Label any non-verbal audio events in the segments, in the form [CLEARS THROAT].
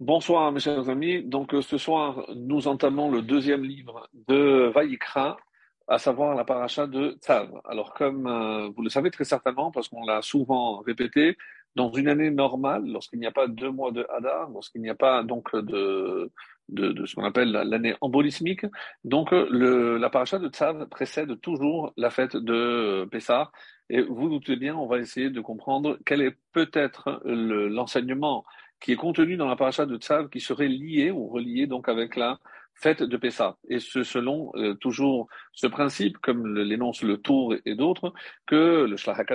Bonsoir mes chers amis. Donc ce soir, nous entamons le deuxième livre de Vaïkra, à savoir la paracha de Tzav. Alors comme euh, vous le savez très certainement, parce qu'on l'a souvent répété, dans une année normale, lorsqu'il n'y a pas deux mois de Hadar, lorsqu'il n'y a pas donc de, de, de ce qu'on appelle l'année embolismique, donc le, la paracha de Tzav précède toujours la fête de Pessah. Et vous doutez bien, on va essayer de comprendre quel est peut-être l'enseignement qui est contenu dans la paracha de Tzav, qui serait lié ou relié donc avec la fête de Pessah. Et ce, selon euh, toujours ce principe, comme l'énonce le Tour et, d'autres, que le Shlach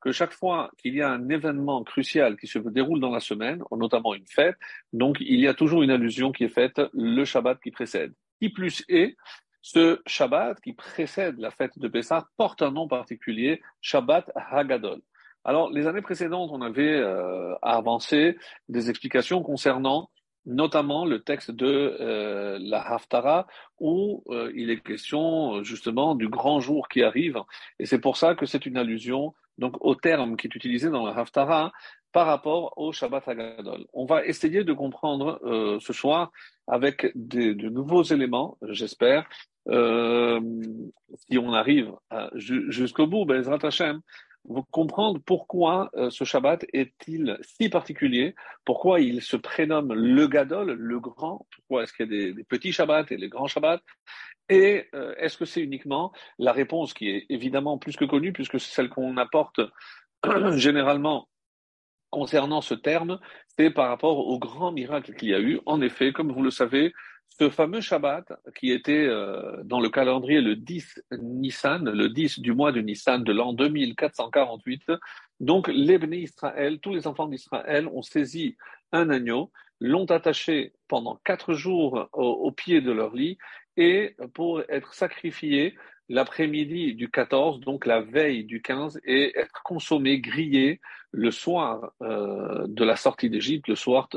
que chaque fois qu'il y a un événement crucial qui se déroule dans la semaine, notamment une fête, donc il y a toujours une allusion qui est faite le Shabbat qui précède. Qui plus est, ce Shabbat qui précède la fête de Pessah porte un nom particulier, Shabbat Hagadol. Alors, les années précédentes, on avait euh, avancé des explications concernant notamment le texte de euh, la Haftara, où euh, il est question justement du grand jour qui arrive. Et c'est pour ça que c'est une allusion donc au terme qui est utilisé dans la Haftara par rapport au Shabbat Hagadol. On va essayer de comprendre euh, ce soir avec des, de nouveaux éléments, j'espère, si on arrive jusqu'au bout, Bezrat Hashem, vous comprendre pourquoi euh, ce Shabbat est-il si particulier, pourquoi il se prénomme le Gadol, le grand, pourquoi est-ce qu'il y a des, petits Shabbats et des grands Shabbats, et euh, est-ce que c'est uniquement la réponse qui est évidemment plus que connue, puisque c'est celle qu'on apporte [CLEARS THROAT] généralement concernant ce terme, c'est par rapport au grand miracle qu'il y a eu. En effet, comme vous le savez, ce fameux Shabbat qui était euh, dans le calendrier le 10 Nissan, le 10 du mois de Nissan de l'an 2448, donc les Israël, tous les enfants d'Israël ont saisi un agneau, l'ont attaché pendant quatre jours au, pied de leur lit et pour être sacrifié l'après-midi du 14, donc la veille du 15, et être consommé, grillé le soir euh, de la sortie d'Égypte, le soir,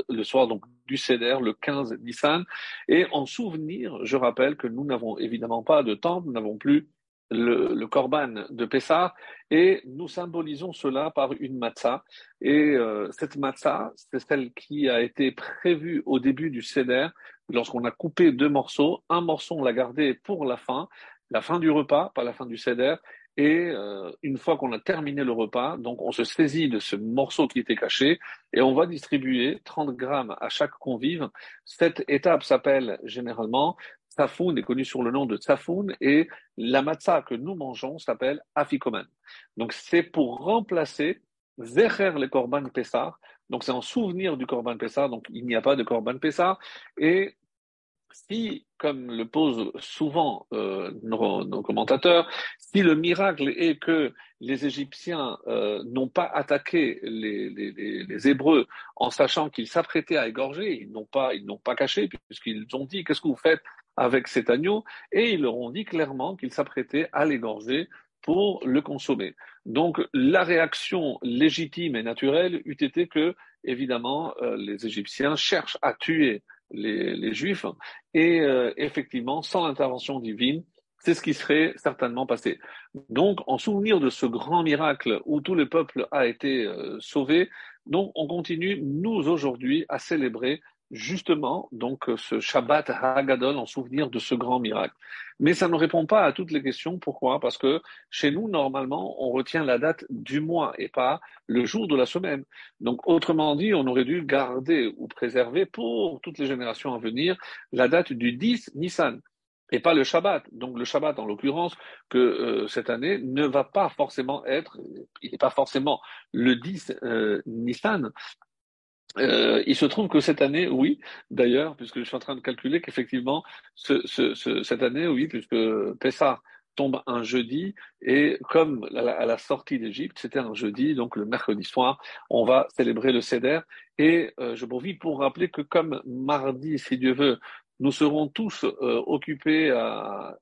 du Seder, le 15 Nissan. Et en souvenir, je rappelle que nous n'avons évidemment pas de temple, nous n'avons plus le, le, korban de Pessah et nous symbolisons cela par une matzah. Et euh, cette matzah, c'est celle qui a été prévue au début du Seder, lorsqu'on a coupé deux morceaux. Un morceau, on l'a gardé pour la fin, la fin du repas, pas la fin du Seder. Et euh, une fois qu'on a terminé le repas, donc on se saisit de ce morceau qui était caché et on va distribuer 30 grammes à chaque convive. Cette étape s'appelle généralement Tsafoun, est connue sur le nom de Tsafoun, et la matzah que nous mangeons s'appelle Afikoman. Donc c'est pour remplacer Zecher le Korban Pessah. Donc c'est en souvenir du Korban Pessah, donc il n'y a pas de Korban Pessah. Et si, comme le posent souvent euh, nos, commentateurs, si le miracle est que les Égyptiens euh, n'ont pas attaqué les, Hébreux en sachant qu'ils s'apprêtaient à égorger, ils n'ont pas, ils n'ont pas caché puisqu'ils ont dit qu'est-ce que vous faites avec cet agneau? Et ils leur ont dit clairement qu'ils s'apprêtaient à l'égorger pour le consommer. Donc la réaction légitime et naturelle eût été que, évidemment, euh, les Égyptiens cherchent à tuer les, Juifs. Et euh, effectivement, sans l'intervention divine, c'est ce qui serait certainement passé. Donc, en souvenir de ce grand miracle où tout le peuple a été euh, sauvé, donc on continue, nous aujourd'hui, à célébrer justement donc ce Shabbat Hagadol en souvenir de ce grand miracle. Mais ça ne répond pas à toutes les questions. Pourquoi? Parce que chez nous, normalement, on retient la date du mois et pas le jour de la semaine. Donc, autrement dit, on aurait dû garder ou préserver pour toutes les générations à venir la date du 10 Nissan et pas le Shabbat. Donc le Shabbat, en l'occurrence, que euh, cette année ne va pas forcément être, il n'est pas forcément le 10 euh, Nissan, euh, il se trouve que cette année, oui, d'ailleurs, puisque je suis en train de calculer qu'effectivement, ce, ce, ce, cette année, oui, puisque Pessah tombe un jeudi, et comme à la, sortie d'Égypte, c'était un jeudi, donc le mercredi soir, on va célébrer le Seder. Et euh, je profite pour rappeler que comme mardi, si Dieu veut, nous serons tous euh, occupés à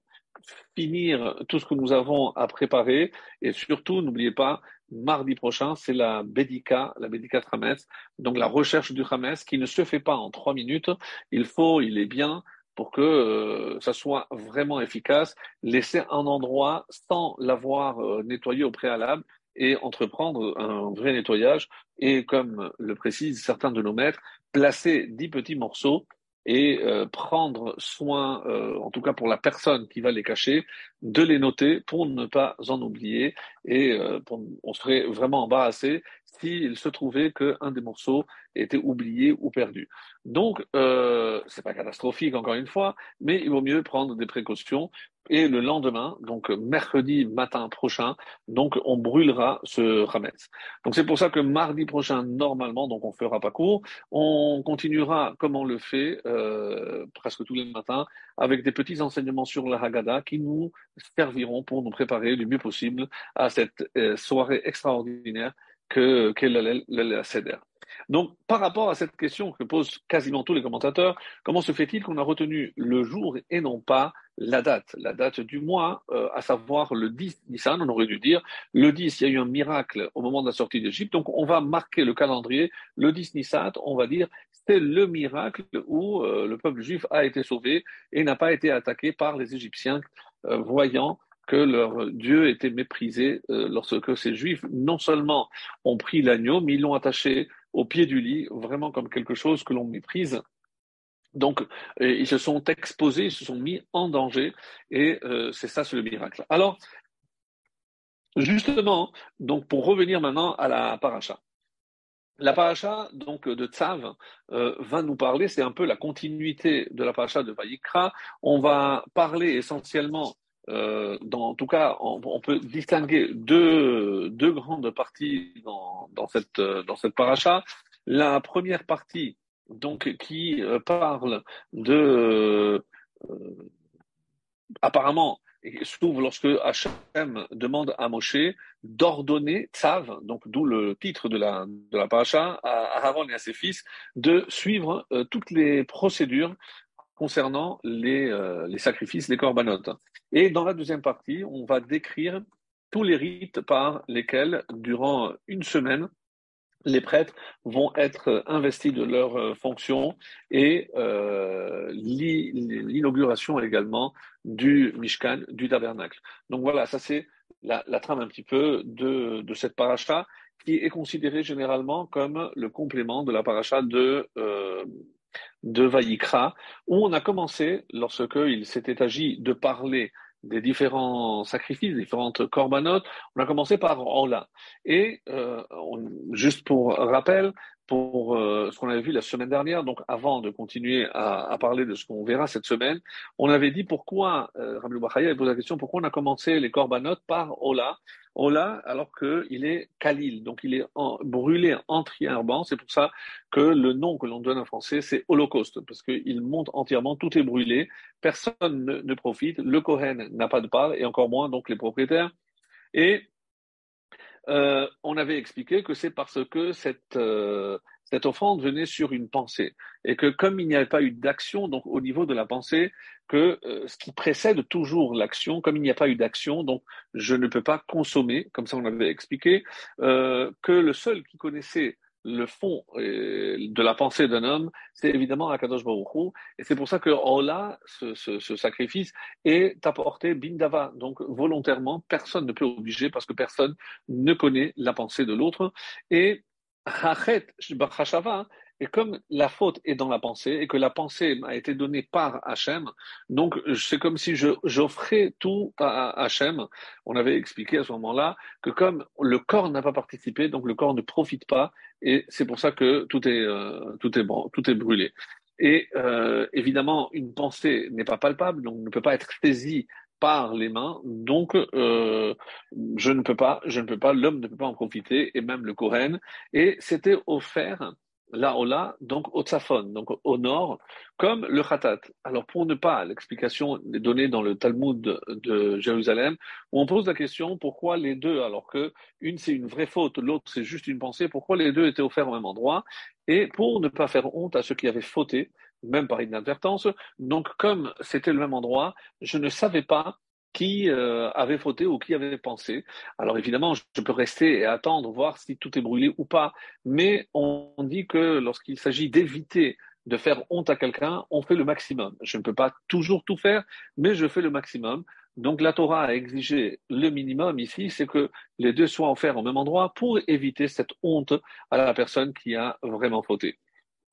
finir tout ce que nous avons à préparer, et surtout, n'oubliez pas, mardi prochain, c'est la Bédika, la Bédika Hametz, donc la recherche du Hametz qui ne se fait pas en trois minutes. Il faut, il est bien pour que euh, ça soit vraiment efficace, laisser un endroit sans l'avoir euh, nettoyé au préalable et entreprendre un vrai nettoyage. Et, comme le précisent certains de nos maîtres, placer dix petits morceaux et euh, prendre soin, euh, en tout cas pour la personne qui va les cacher, de les noter pour ne pas en oublier et euh, on serait vraiment embarrassé s'il se trouvait qu'un des morceaux était oublié ou perdu. Donc, euh, c'est pas catastrophique encore une fois, mais il vaut mieux prendre des précautions. Et le lendemain, donc mercredi matin prochain, donc on brûlera ce Hametz. Donc c'est pour ça que mardi prochain, normalement, donc on fera pas court, on continuera comme on le fait euh, presque tous les matins avec des petits enseignements sur la Haggadah qui nous serviront pour nous préparer du mieux possible à cette euh, soirée extraordinaire que qu'est la Seder. Donc, par rapport à cette question que posent quasiment tous les commentateurs, comment se fait-il qu'on a retenu le jour et non pas la date, la date du mois, euh, à savoir le 10 Nissan, on aurait dû dire, le 10, il y a eu un miracle au moment de la sortie d'Égypte, donc on va marquer le calendrier, le 10 Nissan, on va dire, c'est le miracle où euh, le peuple juif a été sauvé et n'a pas été attaqué par les Égyptiens, euh, voyant que leur Dieu était méprisé lorsque ces Juifs non seulement ont pris l'agneau, mais ils l'ont attaché au pied du lit, vraiment comme quelque chose que l'on méprise. Donc, ils se sont exposés, ils se sont mis en danger, et euh, c'est ça, c'est le miracle. Alors, justement, donc pour revenir maintenant à la paracha. La paracha donc de Tzav euh, va nous parler, c'est un peu la continuité de la paracha de Vayikra. On va parler essentiellement euh, dans, en tout cas, on, peut distinguer deux, deux grandes parties dans, dans, cette, dans cette paracha. La première partie, donc, qui euh, parle de, euh, apparemment, s'ouvre lorsque Hachem demande à Moshe d'ordonner Tzav, donc d'où le titre de la, de la paracha, à Aaron et à ses fils, de suivre toutes les procédures concernant les, euh, les sacrifices, les corbanotes. Et dans la deuxième partie, on va décrire tous les rites par lesquels, durant une semaine, les prêtres vont être investis de leurs euh, fonctions et euh, l'inauguration également du Mishkan, du tabernacle. Donc voilà, ça c'est la, la, trame un petit peu de, de cette paracha qui est considérée généralement comme le complément de la paracha de, euh, de Vaïkra, où on a commencé, lorsqu'il s'était agi de parler des différents sacrifices, différentes corbanotes, on a commencé par Ola. Et euh, juste pour rappel, pour euh, ce qu'on avait vu la semaine dernière, donc avant de continuer à, à parler de ce qu'on verra cette semaine, on avait dit pourquoi, euh, Ramil Bachaya avait posé la question, pourquoi on a commencé les corbanotes par Ola Ola, alors qu'il est Khalil, donc il est en, brûlé entièrement. C'est pour ça que le nom que l'on donne en français, c'est Holocauste, parce qu'il monte entièrement, tout est brûlé, personne ne, ne profite, le Kohen n'a pas de part, et encore moins donc les propriétaires. Et euh, on avait expliqué que c'est parce que cette, euh, cette offrande venait sur une pensée. Et que comme il n'y avait pas eu d'action, donc au niveau de la pensée, que euh, ce qui précède toujours l'action, comme il n'y a pas eu d'action, donc je ne peux pas consommer, comme ça on avait expliqué, que le seul qui connaissait le fond euh, de la pensée d'un homme, c'est évidemment Akadosh Baruch Et c'est pour ça que Ola, ce, ce, sacrifice, est apporté bindava. Donc volontairement, personne ne peut obliger parce que personne ne connaît la pensée de l'autre. Et Hachet et comme la faute est dans la pensée et que la pensée m'a été donnée par Hachem, donc c'est comme si j'offrais tout à Hachem. On avait expliqué à ce moment-là que comme le corps n'a pas participé, donc le corps ne profite pas et c'est pour ça que tout est, euh, tout est, tout est brûlé. Et euh, évidemment, une pensée n'est pas palpable, donc ne peut pas être saisie par les mains, donc euh, je ne peux pas, je ne peux pas, l'homme ne peut pas en profiter, et même le Kohen. Et c'était offert là Ola, donc au Tzafon, donc au nord, comme le Khatat. Alors pour ne pas, l'explication est donnée dans le Talmud de, Jérusalem, où on pose la question pourquoi les deux, alors que une c'est une vraie faute, l'autre c'est juste une pensée, pourquoi les deux étaient offerts au même endroit? Et pour ne pas faire honte à ceux qui avaient fauté, même par inadvertance, donc comme c'était le même endroit, je ne savais pas qui euh, avait fauté ou qui avait pensé. Alors évidemment, je peux rester et attendre, voir si tout est brûlé ou pas, mais on dit que lorsqu'il s'agit d'éviter de faire honte à quelqu'un, on fait le maximum. Je ne peux pas toujours tout faire, mais je fais le maximum. Donc la Torah a exigé le minimum ici, c'est que les deux soient offerts au même endroit pour éviter cette honte à la personne qui a vraiment fauté.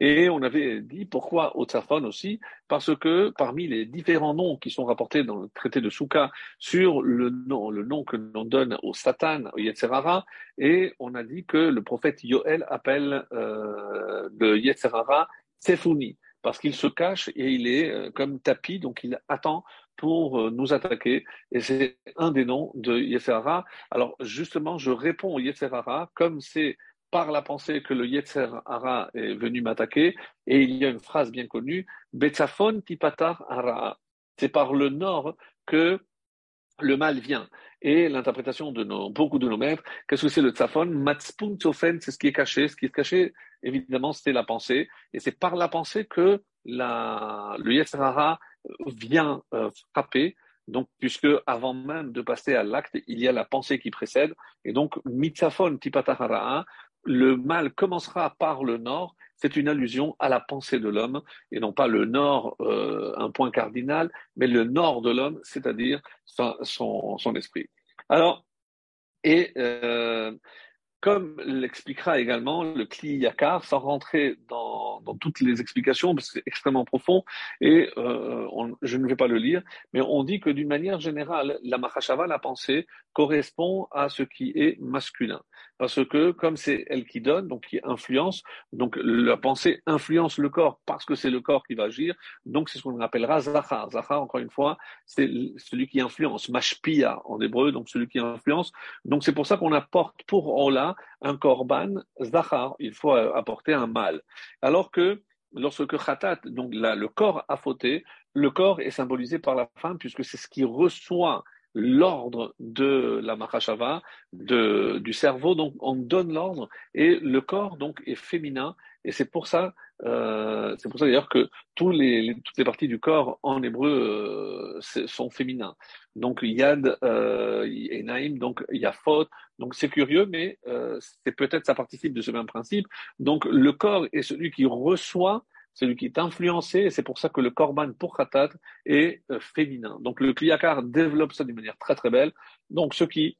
Et on avait dit pourquoi au Tzafon aussi, parce que parmi les différents noms qui sont rapportés dans le traité de Souka sur le nom, le nom que l'on donne au Satan, au Yetzerara, et on a dit que le prophète Yoel appelle euh, le Yetzerara Tsefuni, parce qu'il se cache et il est euh, comme tapis, donc il attend pour euh, nous attaquer. Et c'est un des noms de Yetzerara. Alors justement, je réponds au Yetzerara comme c'est par la pensée que le Yetzer Hara est venu m'attaquer, et il y a une phrase bien connue, Betzafon tipatar hara. C'est par le nord que le mal vient. Et l'interprétation de nos, beaucoup de nos maîtres, qu'est-ce que c'est le tzafon Matspun tsofen, c'est ce qui est caché. Ce qui est caché, évidemment, c'est la pensée. Et c'est par la pensée que la, le Yetzer Hara vient euh, frapper. Donc, puisque avant même de passer à l'acte, il y a la pensée qui précède. Et donc, mitzafon tipatahara, le mal commencera par le nord, c'est une allusion à la pensée de l'homme, et non pas le nord, euh, un point cardinal, mais le nord de l'homme, c'est-à-dire son, esprit. Alors, et euh, comme l'expliquera également le Kli Yakar, sans rentrer dans, dans, toutes les explications, parce que c'est extrêmement profond, et euh, je ne vais pas le lire, mais on dit que d'une manière générale, la Mahashava, la pensée, correspond à ce qui est masculin. Parce que comme c'est elle qui donne, donc qui influence, donc la pensée influence le corps parce que c'est le corps qui va agir, donc c'est ce qu'on appellera Zachar. Zachar, encore une fois, c'est celui qui influence, Mashpia en hébreu, donc celui qui influence. Donc c'est pour ça qu'on apporte pour Allah un korban Zachar, il faut apporter un mâle. Alors que lorsque Khatat, donc là, le corps a fauté, le corps est symbolisé par la femme puisque c'est ce qui reçoit l'ordre de la Mahashava, de, du cerveau, donc on donne l'ordre, et le corps donc est féminin, et c'est pour ça, euh, c'est pour ça d'ailleurs que tous les, toutes les parties du corps en hébreu euh, sont féminins. Donc Yad euh, et donc Yafot, donc c'est curieux, mais euh, c'est peut-être ça participe de ce même principe. Donc le corps est celui qui reçoit celui qui est influencé, et c'est pour ça que le korban pour khatat est euh, féminin. Donc le kliyakar développe ça d'une manière très très belle. Donc ceux qui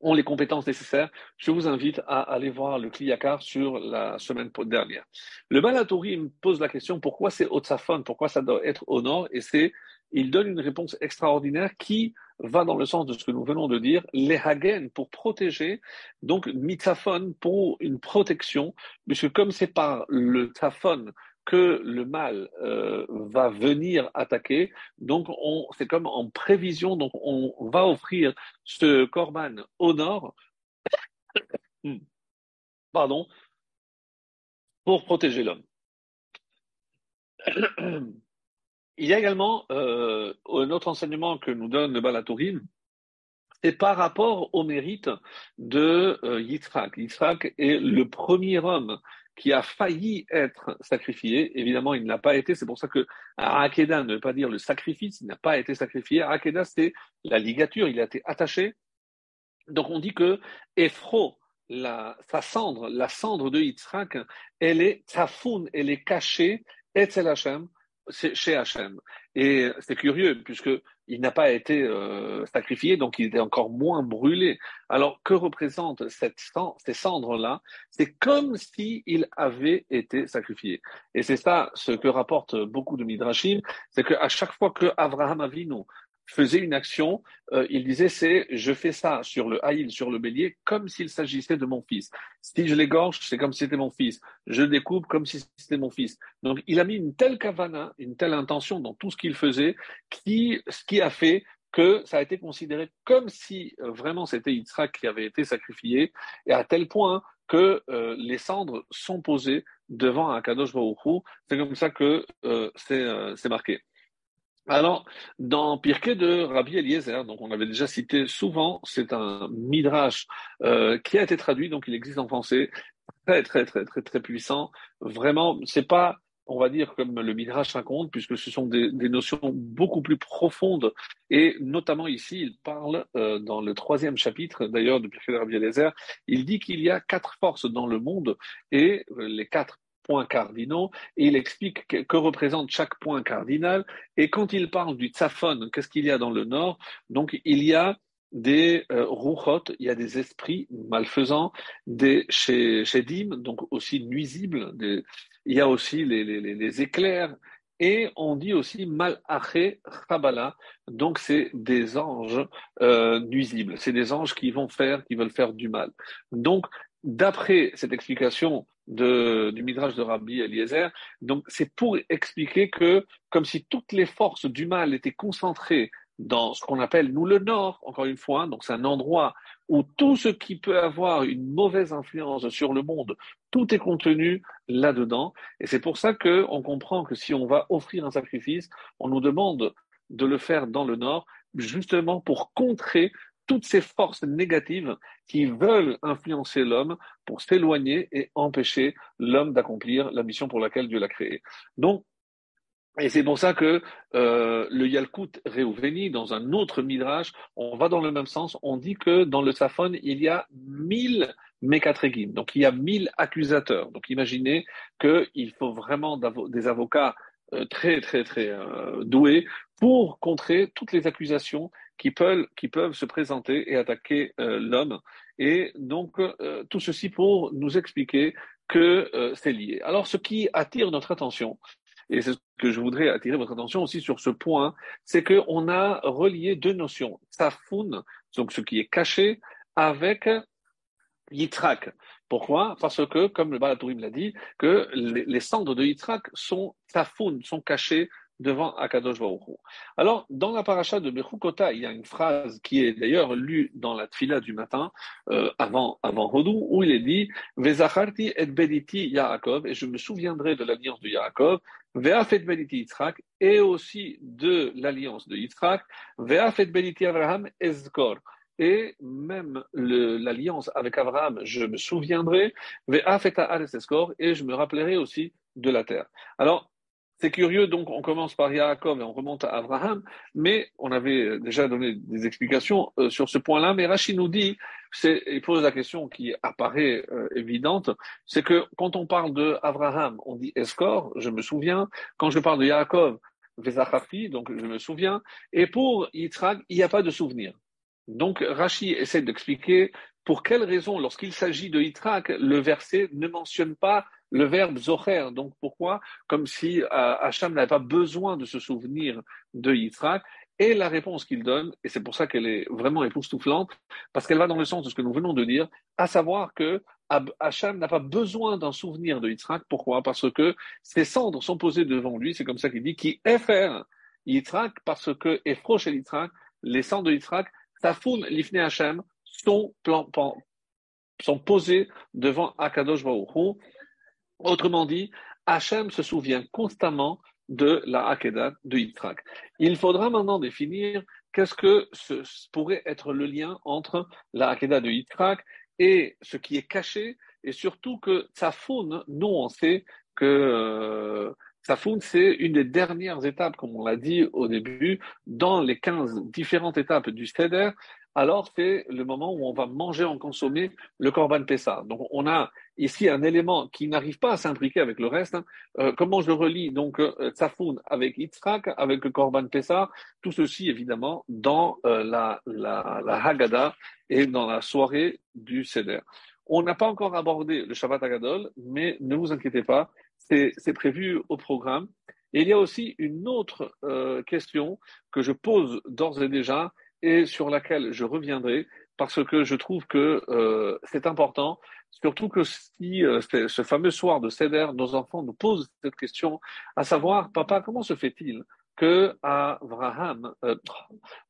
ont les compétences nécessaires, je vous invite à aller voir le kliyakar sur la semaine dernière. Le Balatori me pose la question pourquoi c'est Otsafon, pourquoi ça doit être au nord, et c'est il donne une réponse extraordinaire qui va dans le sens de ce que nous venons de dire, les hagen pour protéger, donc mitzafon pour une protection, puisque comme c'est par le tafon que le mal euh, va venir attaquer. Donc, c'est comme en prévision. Donc, on va offrir ce korban au nord, pardon, pour protéger l'homme. [CLEARS THROAT] Il y a également euh, un autre enseignement que nous donne le Balatourim, c'est par rapport au mérite de euh, Yitzhak. Yitzhak est le premier homme qui a failli être sacrifié. Évidemment, il n'a pas été. C'est pour ça que Akeda ne veut pas dire le sacrifice. Il n'a pas été sacrifié. Akeda, c'est la ligature. Il a été attaché. Donc, on dit que Ephro, la, sa cendre, la cendre de Yitzhak, elle est tafoun, elle est cachée, Etzel Hashem, chez Hachem. Et c'est curieux, puisqu'il n'a pas été euh, sacrifié, donc il était encore moins brûlé. Alors, que représentent cette, ces cendres-là? C'est comme s'il avait été sacrifié. Et c'est ça ce que rapportent beaucoup de Midrashim, c'est qu'à chaque fois que Abraham Avinu faisait une action, euh, il disait c'est je fais ça sur le haïl, sur le bélier, comme s'il s'agissait de mon fils. Si je l'égorge, c'est comme si c'était mon fils. Je découpe comme si c'était mon fils. Donc il a mis une telle kavana, une telle intention dans tout ce qu'il faisait, qui, ce qui a fait que ça a été considéré comme si euh, vraiment c'était Yitzhak qui avait été sacrifié, et à tel point que euh, les cendres sont posées devant un Kadosh Baruch C'est comme ça que c'est marqué. Alors, dans Pirkei de Rabbi Eliezer, donc on avait déjà cité souvent, c'est un midrash euh, qui a été traduit, donc il existe en français, très très très très très puissant. Vraiment, c'est pas, on va dire comme le midrash raconte, puisque ce sont des, notions beaucoup plus profondes. Et notamment ici, il parle euh, dans le troisième chapitre, d'ailleurs, de Pirkei de Rabbi Eliezer, il dit qu'il y a quatre forces dans le monde et euh, les quatre points cardinaux et il explique que, représente chaque point cardinal. Et quand il parle du tzafon, qu'est-ce qu'il y a dans le nord? Donc il y a des euh, il y a des esprits malfaisants, des shedim, donc aussi nuisibles, des, il y a aussi les, les, les éclairs, et on dit aussi malaché chabala, donc c'est des anges euh, nuisibles, c'est des anges qui vont faire, qui veulent faire du mal. Donc, d'après cette explication de, du Midrash de Rabbi Eliezer, donc c'est pour expliquer que, comme si toutes les forces du mal étaient concentrées dans ce qu'on appelle, nous, le Nord, encore une fois, donc c'est un endroit où tout ce qui peut avoir une mauvaise influence sur le monde, tout est contenu là-dedans. Et c'est pour ça qu'on comprend que si on va offrir un sacrifice, on nous demande de le faire dans le Nord, justement pour contrer toutes ces forces négatives qui veulent influencer l'homme pour s'éloigner et empêcher l'homme d'accomplir la mission pour laquelle Dieu l'a créé. Donc, et c'est pour ça que euh, le Yalkut Reuveni, dans un autre midrash, on va dans le même sens. On dit que dans le Safon, il y a mille Mekatregim. Donc il y a mille accusateurs. Donc imaginez qu'il faut vraiment des avocats euh, très très très euh, doués pour contrer toutes les accusations qui peuvent, qui peuvent se présenter et attaquer euh, l'homme. Et donc tout ceci pour nous expliquer que c'est lié. Alors ce qui attire notre attention, et c'est ce que je voudrais attirer votre attention aussi sur ce point, c'est qu'on a relié deux notions, Safoun, donc ce qui est caché, avec Yitrak. Pourquoi? Parce que, comme le Balatourim l'a dit, que les, cendres de Yitrak sont Safoun, sont cachées devant Akadosh Baruch Alors, dans la paracha de Bechukota, il y a une phrase qui est d'ailleurs lue dans la tfila du matin, euh, avant, avant Hodou, où il est dit Vezacharti et bediti Yaakov, et je me souviendrai de l'alliance de Yaakov, Ve'afet bediti Yitzhak, et aussi de l'alliance de Yitzhak, Ve'afet bediti Abraham Ezkor. Et même l'alliance avec Abraham, je me souviendrai, et je me rappellerai aussi de la terre. Alors, c'est curieux, donc on commence par Yaakov et on remonte à Abraham, mais on avait déjà donné des explications euh, sur ce point-là, mais Rachid nous dit, il pose la question qui apparaît euh, évidente, c'est que quand on parle de Abraham, on dit Escor, je me souviens, quand je parle de Yaakov, Vezachafi, donc je me souviens, et pour Yitzhak, il n'y a pas de souvenir. Donc Rashi essaie d'expliquer pour quelle raison, lorsqu'il s'agit de Yitzhak, le verset ne mentionne pas le verbe zocher. Donc pourquoi? Comme si euh, Hacham n'avait pas besoin de se souvenir de Yitzhak. Et la réponse qu'il donne, et c'est pour ça qu'elle est vraiment époustouflante, parce qu'elle va dans le sens de ce que nous venons de dire, à savoir que Hacham n'a pas besoin d'un souvenir de Yitzhak. Pourquoi? Parce que ses cendres sont posées devant lui, c'est comme ça qu'il dit, qui faire Yitzhak, parce que Ephro chez Yitzhak, les cendres de Yitzhak, Tafoun Lifne Hachem, sont, sont posés devant Akadosh Baruch Autrement dit, Hachem se souvient constamment de la Hakedah de Yitzhak. Il faudra maintenant définir qu'est-ce que pourrait être le lien entre la Hakedah de Yitzhak et ce qui est caché, et surtout que Tsafoun, nous on sait que euh, c'est une des dernières étapes, comme on l'a dit au début, dans les 15 différentes étapes du Seder, alors c'est le moment où on va manger en consommer le Korban Pessah. Donc on a ici un élément qui n'arrive pas à s'imbriquer avec le reste. Hein. Euh, comment je relis donc euh, avec Yitzhak, avec le Korban Pessah, tout ceci évidemment dans euh, la, la, la Haggadah et dans la soirée du Seder. On n'a pas encore abordé le Shabbat Agadol, mais ne vous inquiétez pas, c'est prévu au programme. Et il y a aussi une autre question que je pose d'ores et déjà et sur laquelle je reviendrai parce que je trouve que euh, c'est important, surtout que si euh, ce fameux soir de Seder, nos enfants nous posent cette question, à savoir, papa, comment se fait-il que Abraham, euh,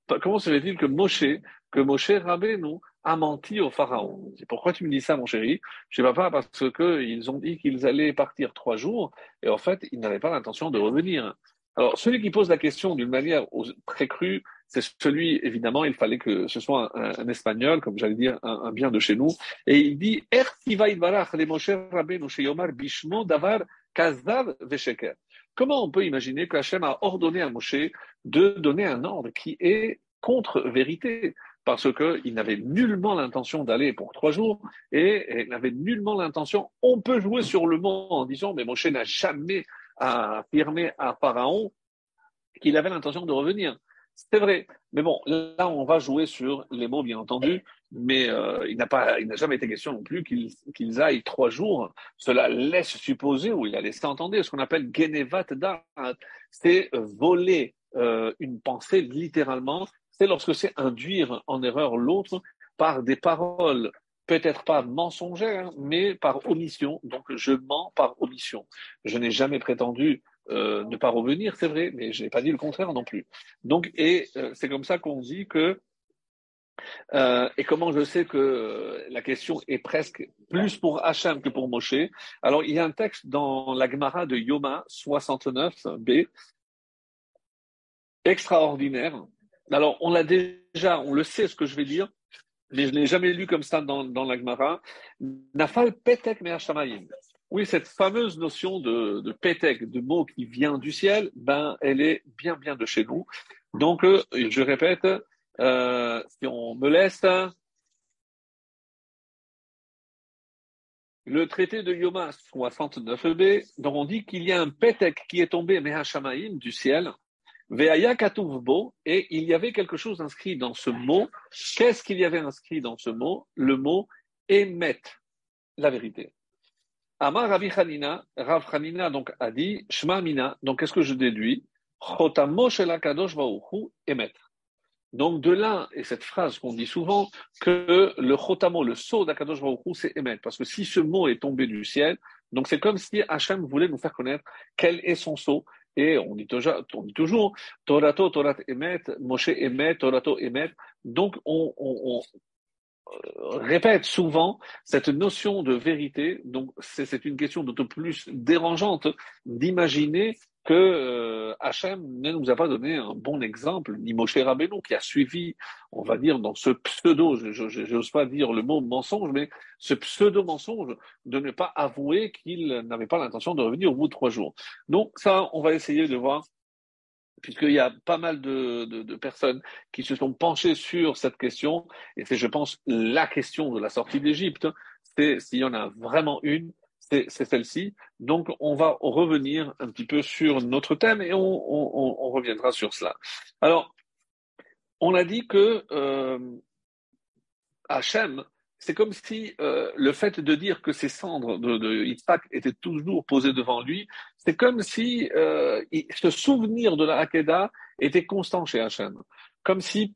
[TSK] comment se fait-il que Moshe, que Moshe nous a menti au pharaon? Pourquoi tu me dis ça, mon chéri? Je sais pas parce qu'ils ont dit qu'ils allaient partir trois jours et en fait, ils n'avaient pas l'intention de revenir. Alors, celui qui pose la question d'une manière très crue, c'est celui, évidemment, il fallait que ce soit un, espagnol, comme j'allais dire, un, bien de chez nous. Et il dit, Comment on peut imaginer que qu'Hachem a ordonné à Moshe de donner un ordre qui est contre vérité? Parce qu'il n'avait nullement l'intention d'aller pour trois jours et, il n'avait nullement l'intention. On peut jouer sur le mot en disant, mais Moshe n'a jamais affirmé à Pharaon qu'il avait l'intention de revenir. C'est vrai. Mais bon, là, on va jouer sur les mots, bien entendu, mais euh, il n'a pas, il n'a jamais été question non plus qu'ils aillent trois jours. Cela laisse supposer, ou il a laissé entendre, ce qu'on appelle genevat c'est voler euh, une pensée littéralement. C'est lorsque c'est induire en erreur l'autre par des paroles peut-être pas mensongères, mais par omission. Donc je mens par omission. Je n'ai jamais prétendu euh, ne pas revenir, c'est vrai, mais je n'ai pas dit le contraire non plus. Donc, et euh, c'est comme ça qu'on dit que, euh, et comment je sais que la question est presque plus pour Hachem que pour Moshe? Alors, il y a un texte dans la Gemara de Yoma 69b, extraordinaire. Alors, on l'a déjà, on le sait ce que je vais dire, mais je n'ai jamais lu comme ça dans, dans la Gemara. Nafal petek me'ashamayim. Oui, cette fameuse notion de, de de mot qui vient du ciel, ben, elle est bien, bien de chez nous. Donc, euh, je répète, euh, si on me laisse, le traité de Yoma 69b, dont on dit qu'il y a un pétek qui est tombé, Mehashamaim, du ciel, et il y avait quelque chose inscrit dans ce mot. Qu'est-ce qu'il y avait inscrit dans ce mot? Le mot émet, la vérité. Amar Ravi Hanina, Rav donc a dit Shma Mina. Donc qu'est-ce que je déduis? Chotamo Kadosh emet. Donc de là, et cette phrase qu'on dit souvent, que le chotamo, le sceau d'Akadosh Baruch c'est émet. Parce que si ce mot est tombé du ciel, donc c'est comme si Hachem voulait nous faire connaître quel est son sceau. Et on dit toujours, on toujours Torato, Torat emet, Moshe emet, Torato emet. Donc on, on, répète souvent cette notion de vérité. Donc, c'est une question d'autant plus dérangeante d'imaginer que euh, Hachem ne nous a pas donné un bon exemple, ni Moshe Rabbeinu, qui a suivi, on va dire, dans ce pseudo, je n'ose pas dire le mot mensonge, mais ce pseudo-mensonge de ne pas avouer qu'il n'avait pas l'intention de revenir au bout de trois jours. Donc ça, on va essayer de voir puisqu'il y a pas mal de, personnes qui se sont penchées sur cette question, et c'est, je pense, la question de la sortie d'Égypte. C'est s'il y en a vraiment une, c'est, celle-ci. Donc, on va revenir un petit peu sur notre thème et on reviendra sur cela. Alors, on a dit que euh, Hachem c'est comme si euh, le fait de dire que ces cendres de, de Yitzhak étaient toujours posées devant lui, c'est comme si euh, ce souvenir de la Hakeda était constant chez Hachem. Comme si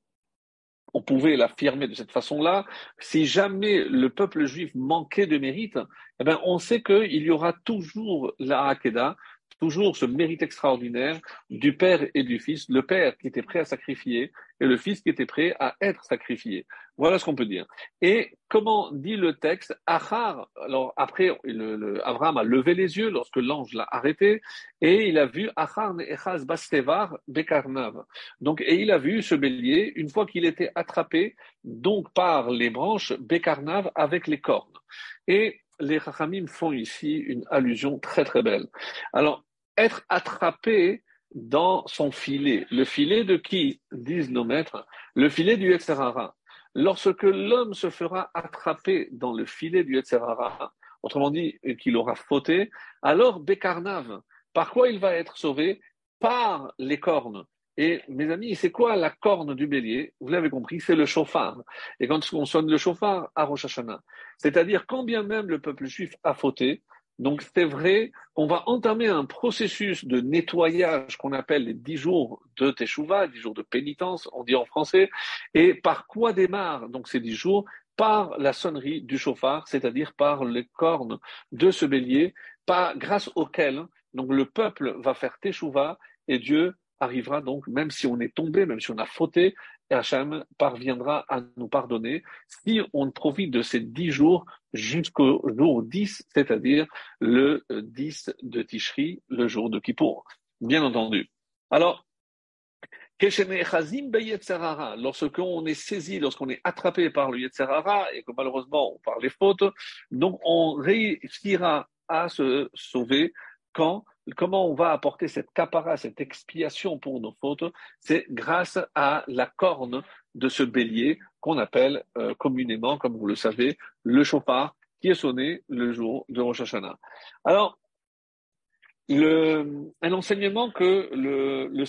on pouvait l'affirmer de cette façon-là, si jamais le peuple juif manquait de mérite, eh ben on sait qu'il y aura toujours la Hakeda, toujours ce mérite extraordinaire du Père et du Fils, le Père qui était prêt à sacrifier et le Fils qui était prêt à être sacrifié. Voilà ce qu'on peut dire. Et comment dit le texte Achar, alors après, le, Abraham a levé les yeux lorsque l'ange l'a arrêté et il a vu Achar Echaz Bastevar Bekarnav. Donc, et il a vu ce bélier une fois qu'il était attrapé donc par les branches Bekarnav avec les cornes. Et les Chachamim font ici une allusion très très belle. Alors, être attrapé dans son filet. Le filet de qui disent nos maîtres? Le filet du Yetzerara. Lorsque l'homme se fera attraper dans le filet du Yetzerara, autrement dit qu'il aura fauté, alors Bekarnav, par quoi il va être sauvé? Par les cornes. Et mes amis, c'est quoi la corne du bélier? Vous l'avez compris, c'est le chauffard. Et quand on sonne le chauffard à Rosh Hashanah, c'est-à-dire quand bien même le peuple juif a fauté, donc c'est vrai qu'on va entamer un processus de nettoyage qu'on appelle les dix jours de Teshuvah, dix jours de pénitence, on dit en français. Et par quoi démarrent donc ces dix jours? Par la sonnerie du chauffard, c'est-à-dire par les cornes de ce bélier, pas grâce auquel donc le peuple va faire Teshuvah et Dieu arrivera donc, même si on est tombé, même si on a fauté, Hachem parviendra à nous pardonner si on profite de ces dix jours jusqu'au jour 10, c'est-à-dire le 10 de Tishri, le jour de Kippour. Bien entendu. Alors, lorsque on est saisi, lorsqu'on est attrapé par le Yetzerara et que malheureusement on parle les fautes, donc on réussira à se sauver quand comment on va apporter cette capara, cette expiation pour nos fautes, c'est grâce à la corne de ce bélier qu'on appelle euh, communément, comme vous le savez, le chauffard qui est sonné le jour de Rosh Hashanah. Alors, le, un enseignement que le, le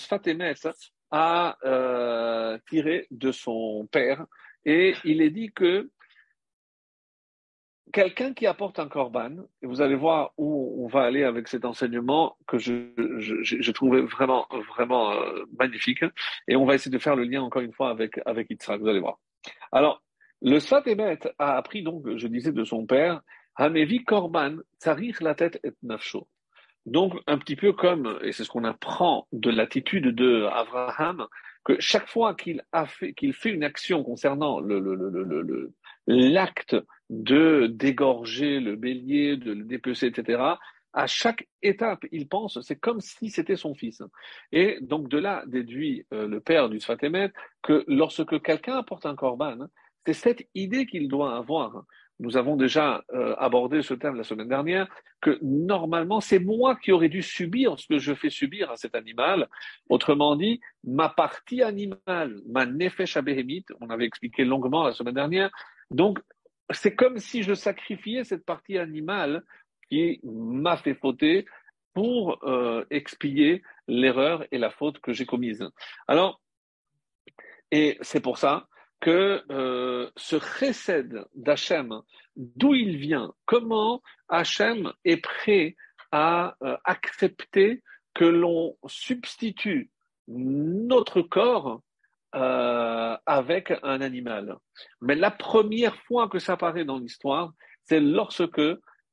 a euh, tiré de son père, et il est dit que quelqu'un qui apporte un korban, et vous allez voir où on va aller avec cet enseignement que je, je, je trouvais vraiment, vraiment euh, magnifique, et on va essayer de faire le lien encore une fois avec, avec Yitzhak, vous allez voir. Alors, le Sfat a appris donc, je disais, de son père, Hamevi korban, tsarich la tête et nafsho. Donc, un petit peu comme, et c'est ce qu'on apprend de l'attitude de Abraham, que chaque fois qu'il a fait, qu'il fait une action concernant le, le, le, l'acte de dégorger le bélier, de le dépecer, etc., à chaque étape, il pense, c'est comme si c'était son fils. Et donc de là déduit euh, le père du Sfatémet que lorsque quelqu'un apporte un korban, c'est cette idée qu'il doit avoir nous avons déjà euh, abordé ce terme la semaine dernière, que normalement, c'est moi qui aurais dû subir ce que je fais subir à cet animal. Autrement dit, ma partie animale, ma nefesh abehemit, on avait expliqué longuement la semaine dernière. Donc, c'est comme si je sacrifiais cette partie animale qui m'a fait fauter pour euh, expier l'erreur et la faute que j'ai commise. Alors, et c'est pour ça que euh, ce chesed d'Hachem, d'où il vient, comment Hachem est prêt à euh, accepter que l'on substitue notre corps euh, avec un animal. Mais la première fois que ça apparaît dans l'histoire, c'est lorsque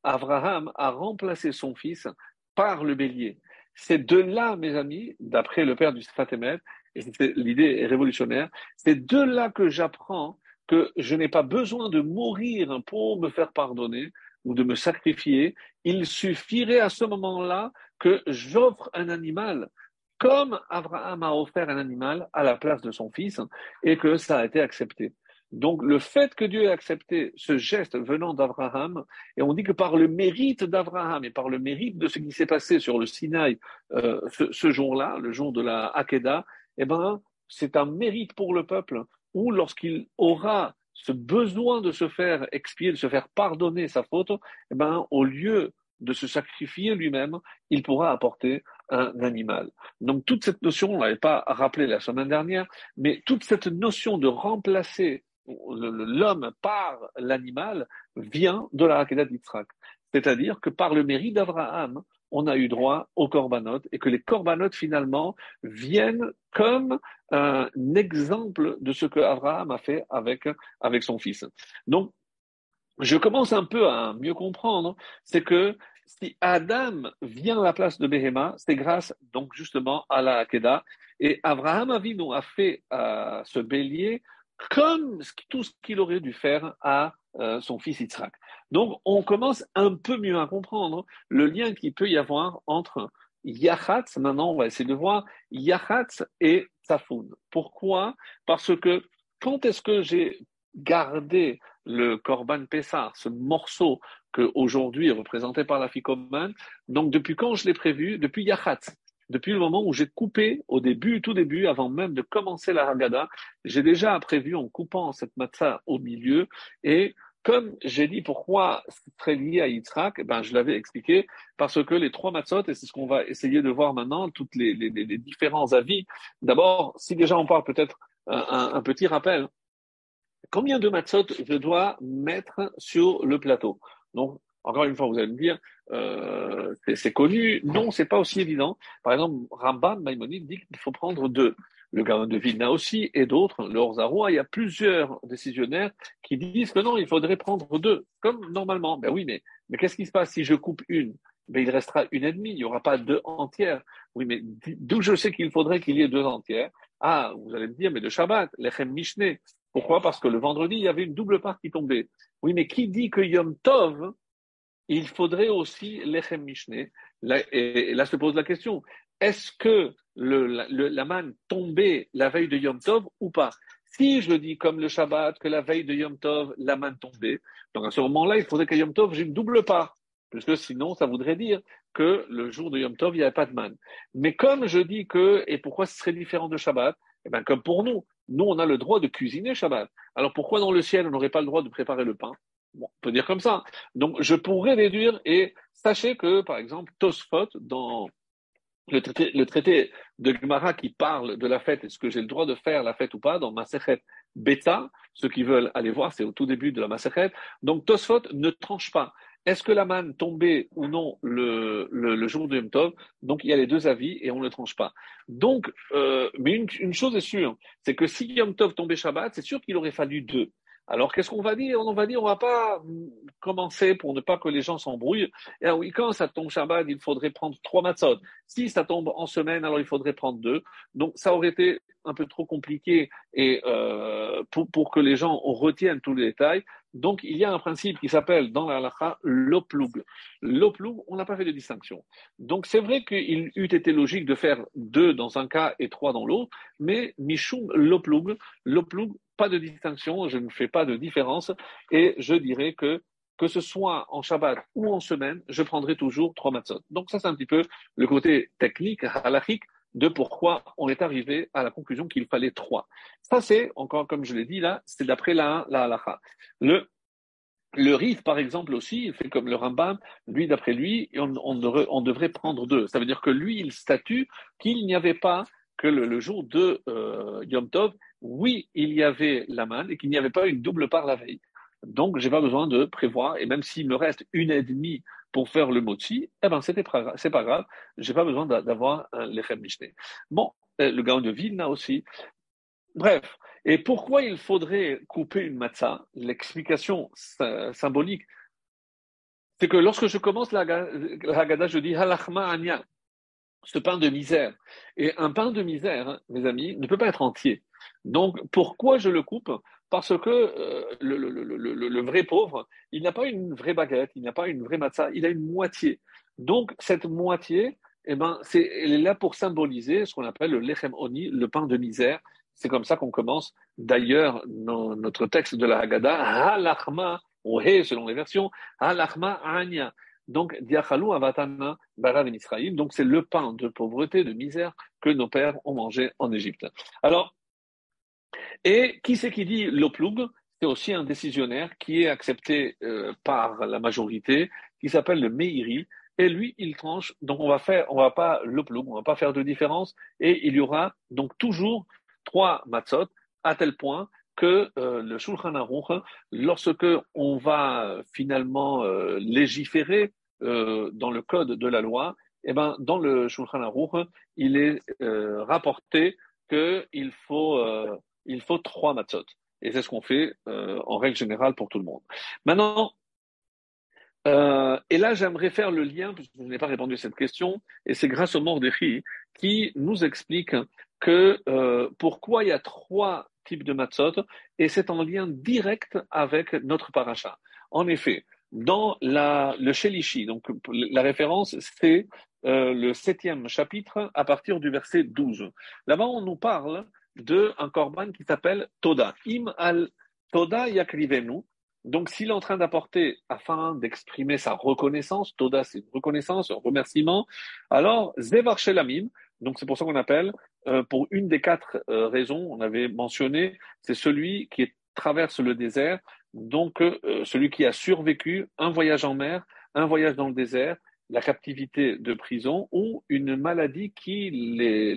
Abraham a remplacé son fils par le bélier. C'est de là, mes amis, d'après le père du Fatémet, et l'idée est révolutionnaire, c'est de là que j'apprends que je n'ai pas besoin de mourir pour me faire pardonner ou de me sacrifier. Il suffirait à ce moment-là que j'offre un animal comme Abraham a offert un animal à la place de son fils et que ça a été accepté. Donc le fait que Dieu ait accepté ce geste venant d'Abraham, et on dit que par le mérite d'Abraham et par le mérite de ce qui s'est passé sur le Sinaï euh, ce, ce jour-là, le jour de la Hakeda, eh ben, c'est un mérite pour le peuple, ou lorsqu'il aura ce besoin de se faire expier, de se faire pardonner sa faute, eh ben, au lieu de se sacrifier lui-même, il pourra apporter un animal. Donc toute cette notion, on l'avait pas rappelé la semaine dernière, mais toute cette notion de remplacer l'homme par l'animal vient de la Hakeda d'Yitzhak. C'est-à-dire que par le mérite d'Abraham, on a eu droit aux corbanotes et que les corbanotes finalement viennent comme un exemple de ce que Abraham a fait avec, avec son fils. Donc, je commence un peu à mieux comprendre, c'est que si Adam vient à la place de Behema, c'est grâce donc justement à la Hakeda. Et Abraham Avinu a fait à ce bélier comme tout ce qu'il aurait dû faire à euh, son fils Yitzhak. Donc, on commence un peu mieux à comprendre le lien qu'il peut y avoir entre Yachatz, maintenant on va essayer de voir, Yachatz et Tzafoun. Pourquoi? Parce que quand est-ce que j'ai gardé le Korban Pessar, ce morceau que aujourd'hui est représenté par la Ficomane, donc depuis quand je l'ai prévu? Depuis Yachatz depuis le moment où j'ai coupé au début, tout début, avant même de commencer la Haggadah, j'ai déjà prévu en coupant cette matzah au milieu. Et comme j'ai dit pourquoi c'est très lié à Yitzhak, eh ben je l'avais expliqué parce que les trois matzot, et c'est ce qu'on va essayer de voir maintenant, tous les, les, les, différents avis. D'abord, si déjà on parle peut-être un, un, petit rappel, combien de matzot je dois mettre sur le plateau? Donc, encore une fois, vous allez me dire, euh, c'est connu. Non, c'est pas aussi évident. Par exemple, Ramban Maïmonide dit qu'il faut prendre deux. Le Gaon de Vilna aussi et d'autres, le Orzaroua, il y a plusieurs décisionnaires qui disent que non, il faudrait prendre deux, comme normalement. Ben oui, mais, qu'est-ce qui se passe si je coupe une? Ben, il restera une et demie, il n'y aura pas deux entières. Oui, mais d'où je sais qu'il faudrait qu'il y ait deux entières? Ah, vous allez me dire, mais de Shabbat, l'Echem Mishneh. Pourquoi? Parce que le vendredi, il y avait une double part qui tombait. Oui, mais qui dit que Yom Tov, il faudrait aussi l'Echem Mishneh? Et là se pose la question, est-ce que le, la, manne tombait la veille de Yom Tov ou pas? Si je dis comme le Shabbat que la veille de Yom Tov, la manne tombait, donc à ce moment-là, il faudrait qu'à Yom Tov, j'ai une double part. puisque sinon ça voudrait dire que le jour de Yom Tov, il n'y avait pas de manne. Mais comme je dis que, et pourquoi ce serait différent de Shabbat? Eh bien, comme pour nous, nous, on a le droit de cuisiner Shabbat. Alors pourquoi dans le ciel, on n'aurait pas le droit de préparer le pain? Bon, on peut dire comme ça. Donc, je pourrais déduire, et sachez que, par exemple, Tosfot, dans le traité, de Gemara qui parle de la fête, est-ce que j'ai le droit de faire la fête ou pas, dans Masechet Beta, ceux qui veulent aller voir, c'est au tout début de la Masechet. Donc, Tosfot ne tranche pas. Est-ce que la manne tombait ou non le, le, jour de Yom Tov? Donc il y a les deux avis et on ne tranche pas. Donc, euh, mais une, chose est sûre, c'est que si Yom Tov tombait Shabbat, c'est sûr qu'il aurait fallu deux. Alors qu'est-ce qu'on va dire? On va dire on va pas commencer pour ne pas que les gens s'embrouillent. Et ah oui, quand ça tombe Shabbat, il faudrait prendre trois matzot. Si ça tombe en semaine, alors il faudrait prendre deux. Donc ça aurait été un peu trop compliqué et euh, pour, pour que les gens retiennent tous les détails. Donc, il y a un principe qui s'appelle dans la halakha l'oploug. L'oploug, on n'a pas fait de distinction. Donc, c'est vrai qu'il eût été logique de faire deux dans un cas et trois dans l'autre, mais Mishum l'oploug, l'oploug, pas de distinction, je ne fais pas de différence, et je dirais que que ce soit en Shabbat ou en semaine, je prendrai toujours trois matzot. Donc ça, c'est un petit peu le côté technique, halachique, de pourquoi on est arrivé à la conclusion qu'il fallait trois. Ça, c'est, encore comme je l'ai dit là, c'est d'après la, la halakha. Le, le Rif, par exemple, aussi, il fait comme le Rambam, lui, d'après lui, on, on, devrait, prendre deux. Ça veut dire que lui, il statue qu'il n'y avait pas que le, jour de euh, Yom Tov, oui, il y avait la manne et qu'il n'y avait pas une double part la veille. Donc, j'ai pas besoin de prévoir, et même s'il me reste une et demie pour faire le moti, eh ben, c'était pas, c'est pas grave, j'ai pas besoin d'avoir un lechem mishné. Bon, euh, le gaon de Vilna aussi. Bref. Et pourquoi il faudrait couper une matzah? L'explication symbolique, c'est que lorsque je commence la, la Haggadah, je dis halachma anya, ce pain de misère. Et un pain de misère, hein, mes amis, ne peut pas être entier. Donc, pourquoi je le coupe? Parce que euh, le, le, le, le, vrai pauvre, il n'a pas une vraie baguette, il n'a pas une vraie matzah, il a une moitié. Donc cette moitié, eh ben, c'est, elle est là pour symboliser ce qu'on appelle le lechem oni, le pain de misère. C'est comme ça qu'on commence. D'ailleurs, dans notre texte de la Haggadah, halachma, selon les versions, halachma anya. Donc, diachalou avatana barav Israël. Donc, c'est le pain de pauvreté, de misère que nos pères ont mangé en Égypte. Alors, et qui c'est qui dit l'oploug C'est aussi un décisionnaire qui est accepté euh, par la majorité, qui s'appelle le Meiri. Et lui, il tranche. Donc, on va faire, on va pas l'oploug, on va pas faire de différence. Et il y aura donc toujours trois matzot, à tel point que euh, le Shulchan Aruch, lorsque on va finalement euh, légiférer dans le code de la loi, eh ben, dans le Shulchan Aruch, il est rapporté qu'il faut il faut trois matzot. Et c'est ce qu'on fait euh, en règle générale pour tout le monde. Maintenant, euh, et là j'aimerais faire le lien, puisque je n'ai pas répondu à cette question, et c'est grâce au Mordechai qui nous explique que euh, pourquoi il y a trois types de matzot, et c'est en lien direct avec notre paracha. En effet, dans le Shelishi, donc la référence, c'est le septième chapitre à partir du verset 12. Là-bas, on nous parle de un korban qui s'appelle Toda. Im al Toda yakrivenu. Donc, s'il est en train d'apporter afin d'exprimer sa reconnaissance, Toda, c'est une reconnaissance, un remerciement, alors Zevar Shelamim, donc c'est pour ça qu'on appelle, euh, pour une des quatre euh, raisons, on avait mentionné, c'est celui qui traverse le désert, donc euh, celui qui a survécu un voyage en mer, un voyage dans le désert, la captivité de prison ou une maladie qui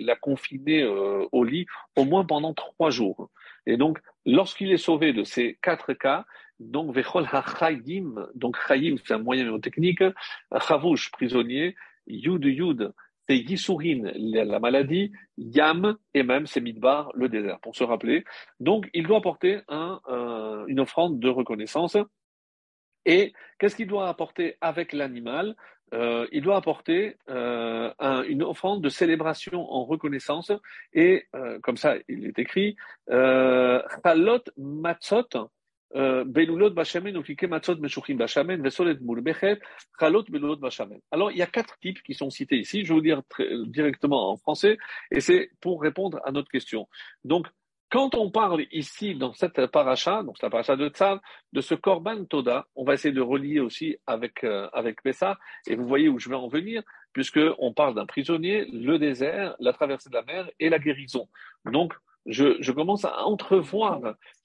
l'a confiné euh, au lit au moins pendant trois jours. Et donc, lorsqu'il est sauvé de ces quatre cas, donc Vechol HaChayim, donc Chayim, c'est un moyen technique, Chavouch, prisonnier, Yud Yud, c'est Yisurin, la maladie, Yam, et même c'est Midbar, le désert, pour se rappeler. Donc, il doit apporter un, une offrande de reconnaissance. Et qu'est-ce qu'il doit apporter avec l'animal? Euh, il doit apporter euh, une offrande de célébration en reconnaissance et euh, comme ça il est écrit chalot matzot belulot bashamen matzot meshuchim bashamen vesolet mulbechet chalot. Alors il y a quatre types qui sont cités ici. Je vais vous dire directement en français et c'est pour répondre à notre question. Donc Quand on parle ici dans cette paracha, donc la paracha de Tzav, de ce Korban Toda, on va essayer de relier aussi avec euh, avec et vous voyez où je vais en venir, puisque on parle d'un prisonnier, le désert, la traversée de la mer et la guérison. Donc je, je commence à entrevoir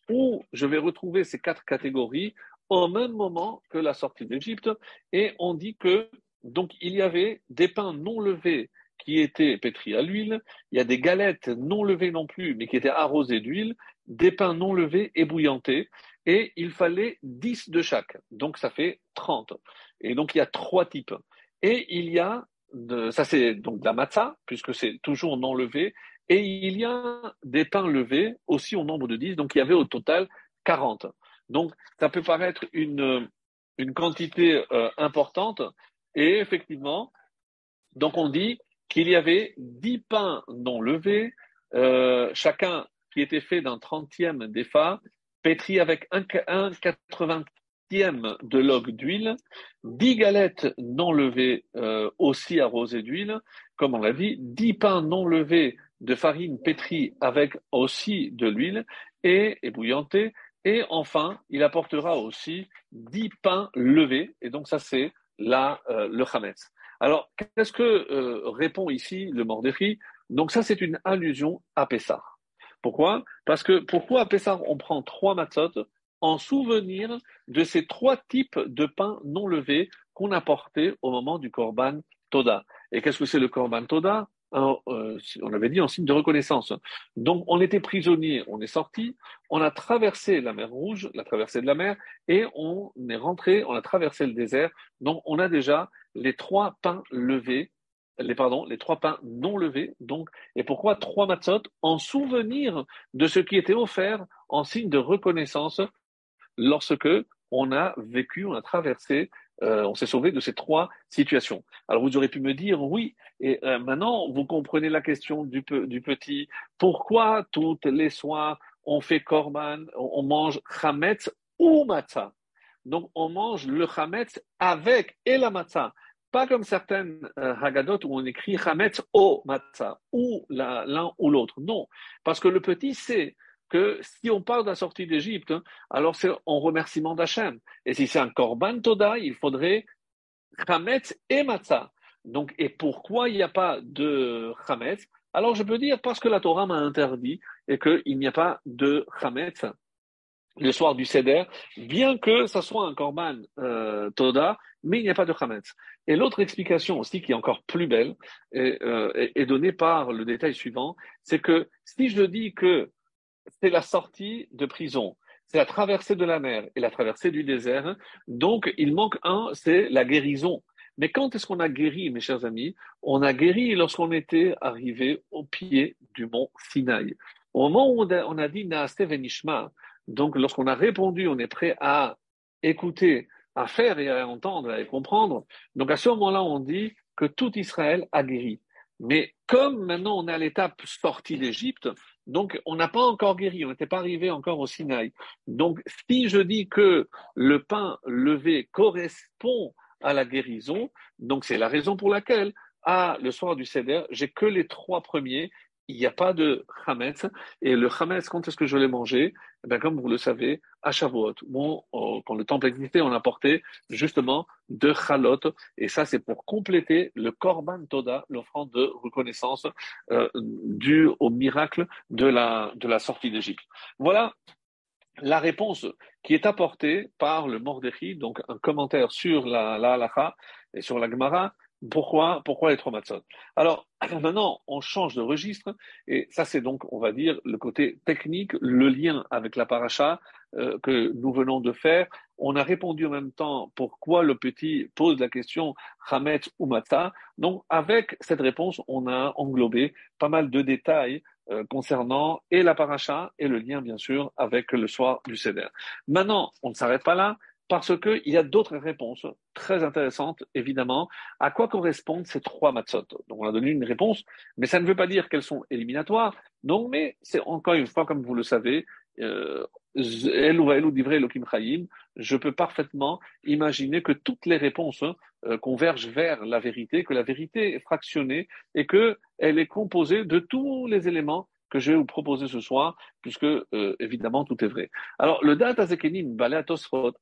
où je vais retrouver ces quatre catégories au même moment que la sortie d'Égypte, et on dit que donc il y avait des pains non levés qui étaient pétris à l'huile, il y a des galettes non levées non plus, mais qui étaient arrosées d'huile, des pains non levés ébouillantés, et il fallait 10 de chaque, donc ça fait 30. Et donc il y a trois types. Et il y a, de, ça c'est donc de la matzah, puisque c'est toujours non levé, et il y a des pains levés aussi au nombre de 10, donc il y avait au total 40. Donc ça peut paraître une, une quantité euh, importante, et effectivement, donc on dit qu'il y avait dix pains non levés, euh, chacun qui était fait d'un trentième d'EPHA, pétri avec un, quatre-vingtième de log d'huile, dix galettes non levées euh, aussi arrosées d'huile, comme on l'a dit, dix pains non levés de farine pétrie avec aussi de l'huile et ébouillantés, et enfin, il apportera aussi dix pains levés, et donc ça c'est là euh, le chametz. Alors, qu'est-ce que euh, répond ici le Mordéchi Donc ça, c'est une allusion à Pessah. Pourquoi? Parce que pourquoi à Pessah, on prend trois matzot en souvenir de ces trois types de pains non levés qu'on a portés au moment du Korban Toda? Et qu'est-ce que c'est le Korban Toda? Euh, on avait dit en signe de reconnaissance. Donc on était prisonnier, on est sorti, on a traversé la mer Rouge, la traversée de la mer, et on est rentré, on a traversé le désert. Donc on a déjà les trois pains levés, pardon, les trois pains non levés. Donc et pourquoi trois matzot en souvenir de ce qui était offert en signe de reconnaissance lorsque on a vécu, on a traversé euh, on s'est sauvé de ces trois situations. Alors vous aurez pu me dire, oui, et euh, maintenant vous comprenez la question du, petit, pourquoi toutes les soirs on fait korban, on, mange chametz ou matzah? Donc on mange le chametz avec et la matzah. Pas comme certaines euh, Haggadot où on écrit chametz au matzah, ou l'un ou l'autre. Non, parce que le petit sait que si on parle de la sortie d'Égypte, alors c'est en remerciement d'Hachem. Et si c'est un korban toda, il faudrait chametz et matzah. Donc, et pourquoi il n'y a pas de chametz? Alors je peux dire parce que la Torah m'a interdit et qu'il n'y a pas de chametz le soir du Seder, bien que ça soit un korban euh, toda, mais il n'y a pas de chametz. Et l'autre explication aussi, qui est encore plus belle, est, euh, est donnée par le détail suivant, c'est que si je dis que c'est la sortie de prison, c'est la traversée de la mer et la traversée du désert. Donc, il manque un, c'est la guérison. Mais quand est-ce qu'on a guéri, mes chers amis? On a guéri lorsqu'on était arrivé au pied du mont Sinaï. Au moment où on a, dit Naaste Venishma, donc lorsqu'on a répondu, on est prêt à écouter, à faire et à entendre et à comprendre. Donc à ce moment-là, on dit que tout Israël a guéri. Mais comme maintenant on est à l'étape sortie d'Égypte, donc, on n'a pas encore guéri, on n'était pas arrivé encore au Sinaï. Donc, si je dis que le pain levé correspond à la guérison, donc c'est la raison pour laquelle, à le soir du Seder, j'ai que les trois premiers il n'y a pas de chametz. Et le chametz, quand est-ce que je l'ai mangé? Eh Comme vous le savez, à Shavuot. Bon, quand le temple existait, on apportait justement de chalot. Et ça, c'est pour compléter le korban toda, l'offrande de reconnaissance euh, due au miracle de la, de la sortie d'Égypte. Voilà la réponse qui est apportée par le Mordéchi, donc un commentaire sur la, la halacha et sur la Gemara, pourquoi, pourquoi les trois matzot Alors, [CLEARS THROAT] maintenant, on change de registre, et ça, c'est donc, on va dire, le côté technique, le lien avec la paracha euh, que nous venons de faire. On a répondu en même temps pourquoi le petit pose la question Hametz ou Matzah. Donc, avec cette réponse, on a englobé pas mal de détails euh, concernant et la paracha et le lien, bien sûr, avec le soir du Seder. Maintenant, on ne s'arrête pas là parce qu'il y a d'autres réponses très intéressantes, évidemment. À quoi correspondent ces trois matzot Donc, on a donné une réponse, mais ça ne veut pas dire qu'elles sont éliminatoires. Donc, mais c'est encore une fois, comme vous le savez, euh, je peux parfaitement imaginer que toutes les réponses euh, convergent vers la vérité, que la vérité est fractionnée et qu'elle est composée de tous les éléments que je vais vous proposer ce soir, puisque euh, évidemment tout est vrai. Alors le date Azekenim Baleatosrot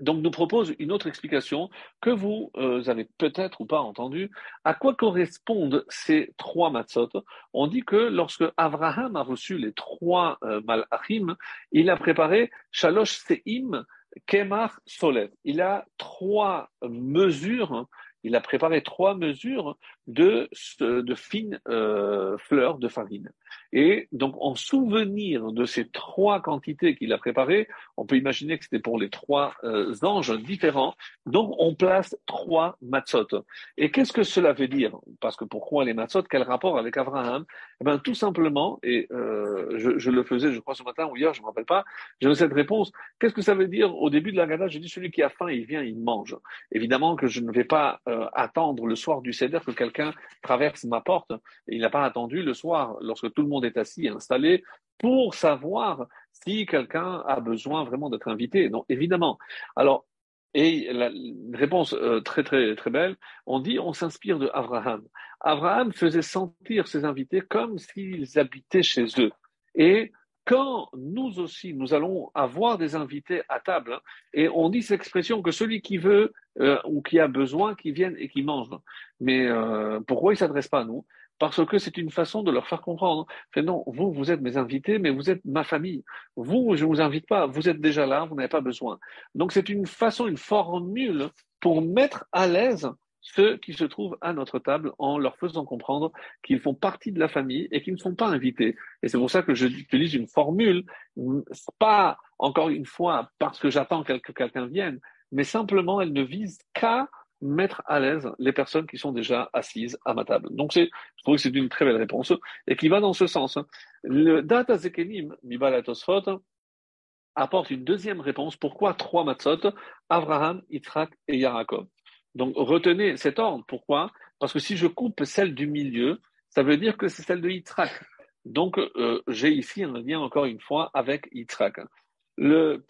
donc nous propose une autre explication que vous euh, avez peut-être ou pas entendu. À quoi correspondent ces trois matzot? On dit que lorsque Abraham a reçu les trois euh, malachim, il a préparé shalosh seim kemar solev. Il a trois mesures il a préparé trois mesures de, de fines euh, fleurs de farine. Et donc, en souvenir de ces trois quantités qu'il a préparées, on peut imaginer que c'était pour les trois euh, anges différents. Donc, on place trois matzot. Et qu'est-ce que cela veut dire? Parce que pourquoi les matzot Quel rapport avec Abraham? Eh bien, tout simplement, et euh, je, je, le faisais, je crois, ce matin ou hier, je ne me rappelle pas, j'ai cette réponse. Qu'est-ce que ça veut dire? Au début de la Gada, je dis celui qui a faim, il vient, il mange. Évidemment que je ne vais pas euh, attendre le soir du Seder que traverse ma porte. Il n'a pas attendu le soir, lorsque tout le monde est assis et installé, pour savoir si quelqu'un a besoin vraiment d'être invité. Non, évidemment. Alors, et la réponse euh, très très très belle, on dit on s'inspire de Abraham. Abraham faisait sentir ses invités comme s'ils habitaient chez eux. Et quand nous aussi, nous allons avoir des invités à table, hein, et on dit cette expression que celui qui veut euh, ou qui a besoin, qui vienne et qui mange. Mais euh, pourquoi il ne s'adresse pas à nous? Parce que c'est une façon de leur faire comprendre. Fait, non, vous, vous êtes mes invités, mais vous êtes ma famille. Vous, je ne vous invite pas, vous êtes déjà là, vous n'avez pas besoin. Donc c'est une façon, une formule pour mettre à l'aise ceux qui se trouvent à notre table en leur faisant comprendre qu'ils font partie de la famille et qu'ils ne sont pas invités. Et c'est pour ça que j'utilise une formule, pas encore une fois parce que j'attends que quelqu'un vienne, mais simplement elle ne vise qu'à mettre à l'aise les personnes qui sont déjà assises à ma table. Donc c'est, je trouve que c'est une très belle réponse et qui va dans ce sens. Le data zekenim mibalatosfot apporte une deuxième réponse. Pourquoi trois matzot Abraham, Yitzhak et Yaakov? Donc retenez cet ordre. Pourquoi? Parce que si je coupe celle du milieu, ça veut dire que c'est celle de Yitzhak. Donc euh, j'ai ici un lien encore une fois avec Yitzhak. Le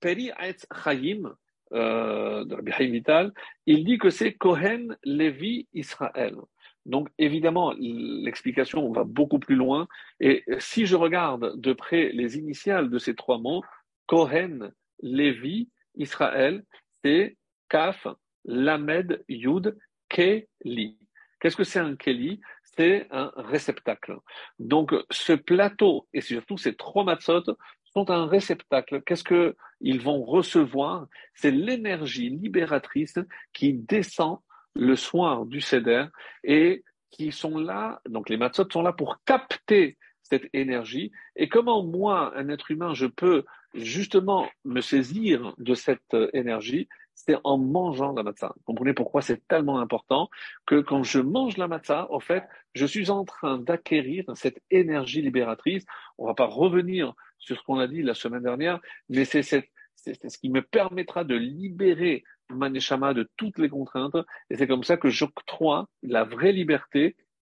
Peri Aetz Chaim euh, de Rabbi Vital, il dit que c'est Kohen Levi Israël. Donc évidemment, l'explication va beaucoup plus loin. Et si je regarde de près les initiales de ces trois mots, Kohen, Levi, Israël, c'est Kaf, Lamed Yud Keli. Qu'est-ce que c'est un Keli? C'est un réceptacle. Donc ce plateau et surtout ces trois matzot sont un réceptacle. Qu'est-ce qu'ils vont recevoir? C'est l'énergie libératrice qui descend le soir du Seder et qui sont là, donc les matzot sont là pour capter cette énergie et comment moi, un être humain, je peux justement me saisir de cette énergie? C'est en mangeant la matzah. Vous comprenez pourquoi c'est tellement important que quand je mange la matzah, en fait, je suis en train d'acquérir cette énergie libératrice. On va pas revenir sur ce qu'on a dit la semaine dernière, mais c'est ce qui me permettra de libérer Maneshama de toutes les contraintes. Et c'est comme ça que j'octroie la vraie liberté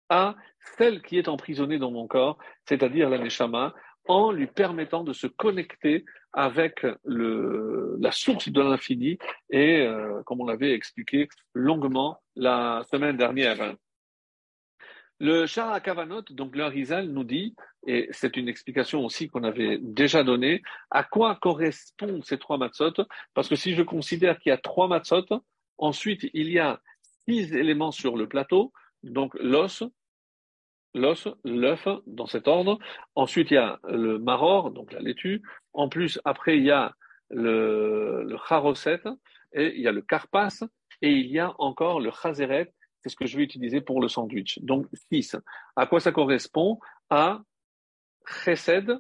à celle qui est emprisonnée dans mon corps, c'est-à-dire la Neshama, en lui permettant de se connecter avec la source de l'infini et euh, comme on l'avait expliqué longuement la semaine dernière. Le Shah Kavanot, donc le Harizal, nous dit, et c'est une explication aussi qu'on avait déjà donnée, à quoi correspondent ces trois matzot? Parce que si je considère qu'il y a trois matzot, ensuite il y a six éléments sur le plateau, donc l'os, l'os, l'œuf, dans cet ordre. Ensuite, il y a le maror, donc la laitue. En plus, après, il y a le, le et il y a le carpas, et il y a encore le chazeret, c'est ce que je vais utiliser pour le sandwich. Donc, six. À quoi ça correspond? À chesed,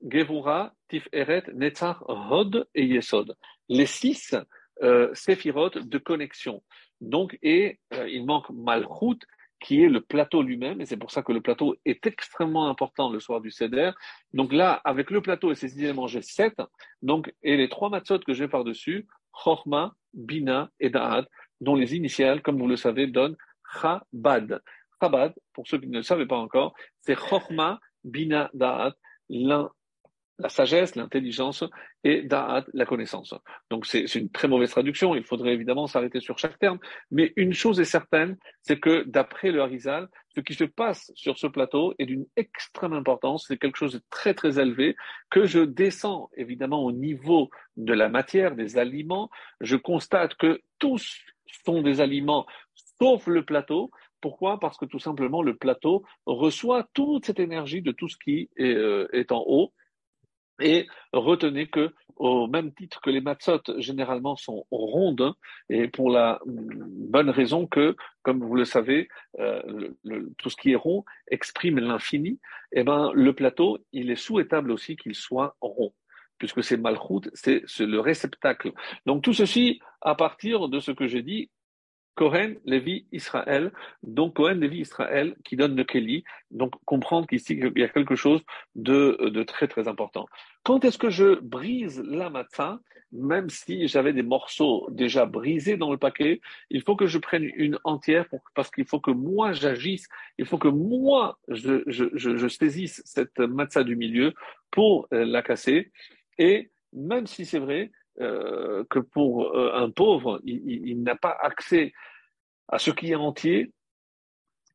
gevura, tiferet, netzach, hod et yesod. Les six euh, de connexion. Donc, et euh, il manque malchut, qui est le plateau lui-même, et c'est pour ça que le plateau est extrêmement important le soir du Seder. Donc là, avec le plateau et ses éléments, j'ai sept, donc, et les trois matzot que j'ai par-dessus, Chorma, Bina et Da'at, dont les initiales, comme vous le savez, donnent Chabad. Chabad, pour ceux qui ne le savaient pas encore, c'est Chorma, Bina, Da'at, l'un la sagesse, l'intelligence et la connaissance. Donc c'est une très mauvaise traduction, il faudrait évidemment s'arrêter sur chaque terme, mais une chose est certaine, c'est que d'après le Harizal, ce qui se passe sur ce plateau est d'une extrême importance, c'est quelque chose de très très élevé, que je descends évidemment au niveau de la matière, des aliments, je constate que tous sont des aliments sauf le plateau, pourquoi? Parce que tout simplement, le plateau reçoit toute cette énergie de tout ce qui est, euh, en haut. Et retenez que, au même titre que les matzot généralement sont rondes, et pour la bonne raison que, comme vous le savez, euh, tout ce qui est rond exprime l'infini, et eh ben le plateau, il est souhaitable aussi qu'il soit rond puisque c'est malchut, c'est le réceptacle. Donc tout ceci, à partir de ce que j'ai dit, Cohen, Lévi, Israël, donc Cohen, Lévi, Israël, qui donne le Kelly, donc comprendre qu'ici, il y a quelque chose de, très très important. Quand est-ce que je brise la matzah, même si j'avais des morceaux déjà brisés dans le paquet, il faut que je prenne une entière parce qu'il faut que moi j'agisse, il faut que moi je, saisisse cette matzah du milieu pour euh, la casser. Et même si c'est vrai, euh, que pour euh, un pauvre, il, n'a pas accès à ce qui est entier.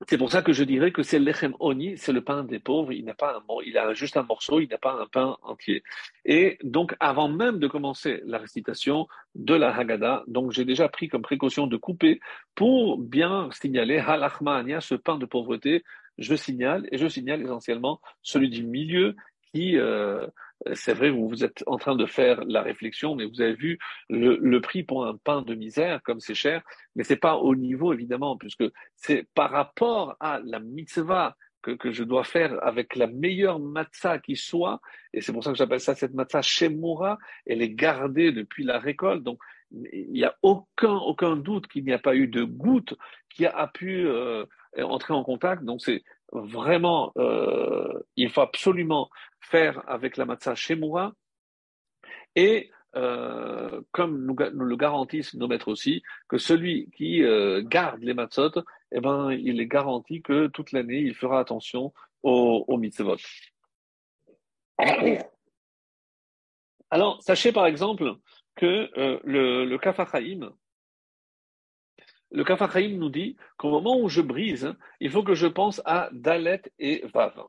C'est pour ça que je dirais que c'est l'echem c'est le pain des pauvres. Il n'a pas un, il a juste un morceau, il n'a pas un pain entier. Et donc, avant même de commencer la récitation de la Haggadah, donc j'ai déjà pris comme précaution de couper pour bien signaler halachma ce pain de pauvreté. Je signale et je signale essentiellement celui du milieu qui euh, c'est vrai, vous, vous êtes en train de faire la réflexion, mais vous avez vu le, prix pour un pain de misère, comme c'est cher, mais c'est pas au niveau, évidemment, puisque c'est par rapport à la mitzvah que, que, je dois faire avec la meilleure matzah qui soit, et c'est pour ça que j'appelle ça cette matzah shemura, elle est gardée depuis la récolte, donc il n'y a aucun, aucun doute qu'il n'y a pas eu de goutte qui a pu euh, entrer en contact, donc c'est vraiment, euh, il faut absolument faire avec la matzah Shemura. Et euh, comme nous, le garantissent nos maîtres aussi, que celui qui euh, garde les matzot, eh ben, il est garanti que toute l'année, il fera attention aux, mitzvot. Alors, sachez par exemple que euh, le, le le Kafachaim nous dit qu'au moment où je brise, il faut que je pense à Dalet et Vav.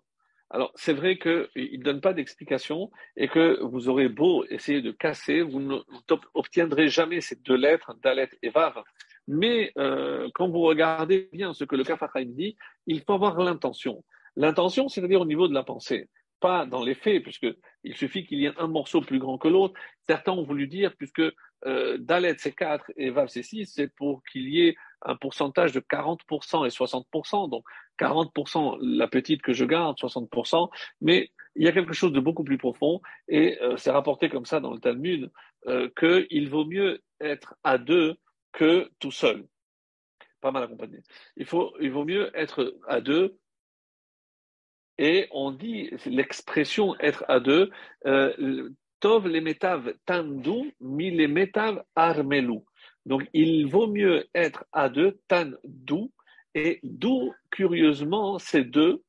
Alors, c'est vrai qu'il ne donne pas d'explication et que vous aurez beau essayer de casser, vous n'obtiendrez jamais ces deux lettres, Dalet et Vav. Mais euh, quand vous regardez bien ce que le Kafachaim dit, il faut avoir l'intention. L'intention, c'est-à-dire au niveau de la pensée, pas dans les faits, puisqu'il suffit qu'il y ait un morceau plus grand que l'autre. Certains ont voulu dire, puisque euh, Dalet c'est 4 et Vav c'est 6, c'est pour qu'il y ait un pourcentage de 40% et 60%. Donc 40% la petite que je garde, 60%. Mais il y a quelque chose de beaucoup plus profond et euh, c'est rapporté comme ça dans le Talmud euh, qu'il vaut mieux être à deux que tout seul. Pas mal accompagné. Il, faut, il vaut mieux être à deux et on dit l'expression être à deux, euh, Tov les métav tandu, mi les métav armelu. Donc, il vaut mieux être à deux, tan dou, et dou, curieusement, c'est deux,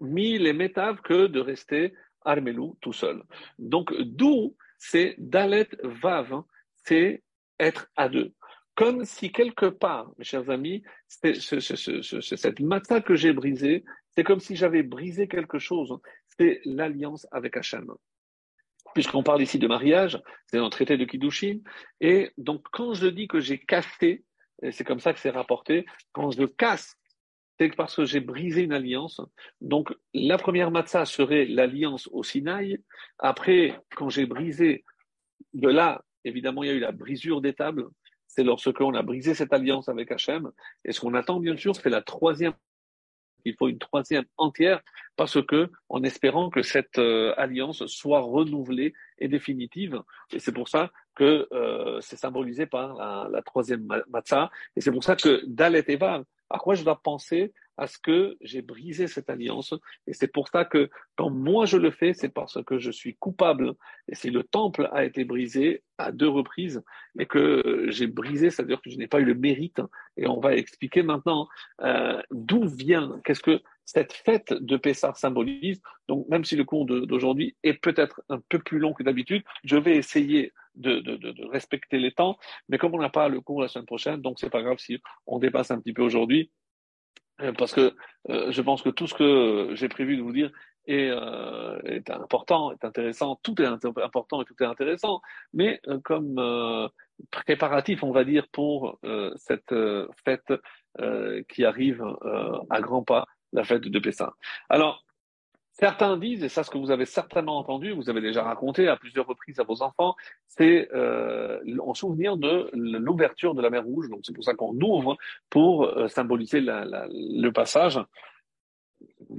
mi les métaves que de rester armelou tout seul. Donc, dou, c'est dalet vav, hein. c'est être à deux. Comme si quelque part, mes chers amis, cette matin que j'ai brisée, c'est comme si j'avais brisé quelque chose. Hein. C'est l'alliance avec Hachem puisqu'on parle ici de mariage, c'est un traité de Kiddushin. Et donc, quand je dis que j'ai cassé, c'est comme ça que c'est rapporté, quand je casse, c'est parce que j'ai brisé une alliance. Donc, la première matzah serait l'alliance au Sinaï. Après, quand j'ai brisé, de là, évidemment, il y a eu la brisure des tables. C'est lorsque on a brisé cette alliance avec Hachem. Et ce qu'on attend, bien sûr, c'est la troisième il faut une troisième entière parce que, en espérant que cette euh, alliance soit renouvelée et définitive. Et c'est pour ça que euh, c'est symbolisé par la, troisième matzah. Et c'est pour ça que Dalet et à quoi je dois penser à ce que j'ai brisé cette alliance. Et c'est pour ça que quand moi je le fais, c'est parce que je suis coupable. Et si le temple a été brisé à deux reprises et que j'ai brisé, c'est-à-dire que je n'ai pas eu le mérite. Et on va expliquer maintenant euh, d'où vient, qu'est-ce que cette fête de Pessah symbolise. Donc, même si le cours d'aujourd'hui est peut-être un peu plus long que d'habitude, je vais essayer de, respecter les temps. Mais comme on n'a pas le cours la semaine prochaine, donc c'est pas grave si on dépasse un petit peu aujourd'hui. Euh, parce que euh, je pense que tout ce que j'ai prévu de vous dire est, euh, est, important, est intéressant, tout est important et tout est intéressant, mais comme préparatif, on va dire, pour cette fête qui arrive à grands pas, la fête de Pessah. Alors, Certains disent, et ça ce que vous avez certainement entendu, vous avez déjà raconté à plusieurs reprises à vos enfants, c'est euh, en souvenir de l'ouverture de la mer Rouge. Donc c'est pour ça qu'on ouvre pour euh, symboliser le passage.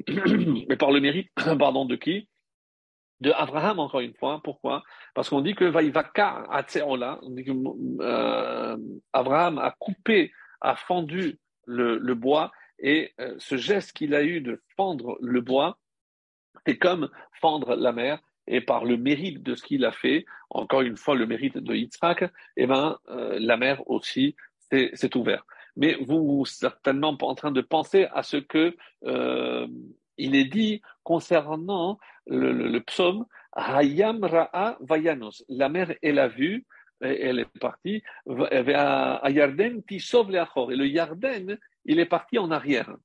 Mais par le mérite, [COUGHS] pardon, de qui? De Abraham encore une fois. Pourquoi? Parce qu'on dit que Vaïvaka Atseola, on dit que euh, Abraham a coupé, a fendu le, le bois, et euh, ce geste qu'il a eu de fendre le bois c'est comme fendre la mer et par le mérite de ce qu'il a fait, encore une fois le mérite de Yitzhak, eh ben, euh, la mer aussi s'est ouverte. Mais vous, certainement pas en train de penser à ce que euh, il est dit concernant le, psaume Hayam Ra'a Vayanos. La mer, elle a vu, elle est partie, à Yarden Tisov Et le Yarden, il est parti en arrière.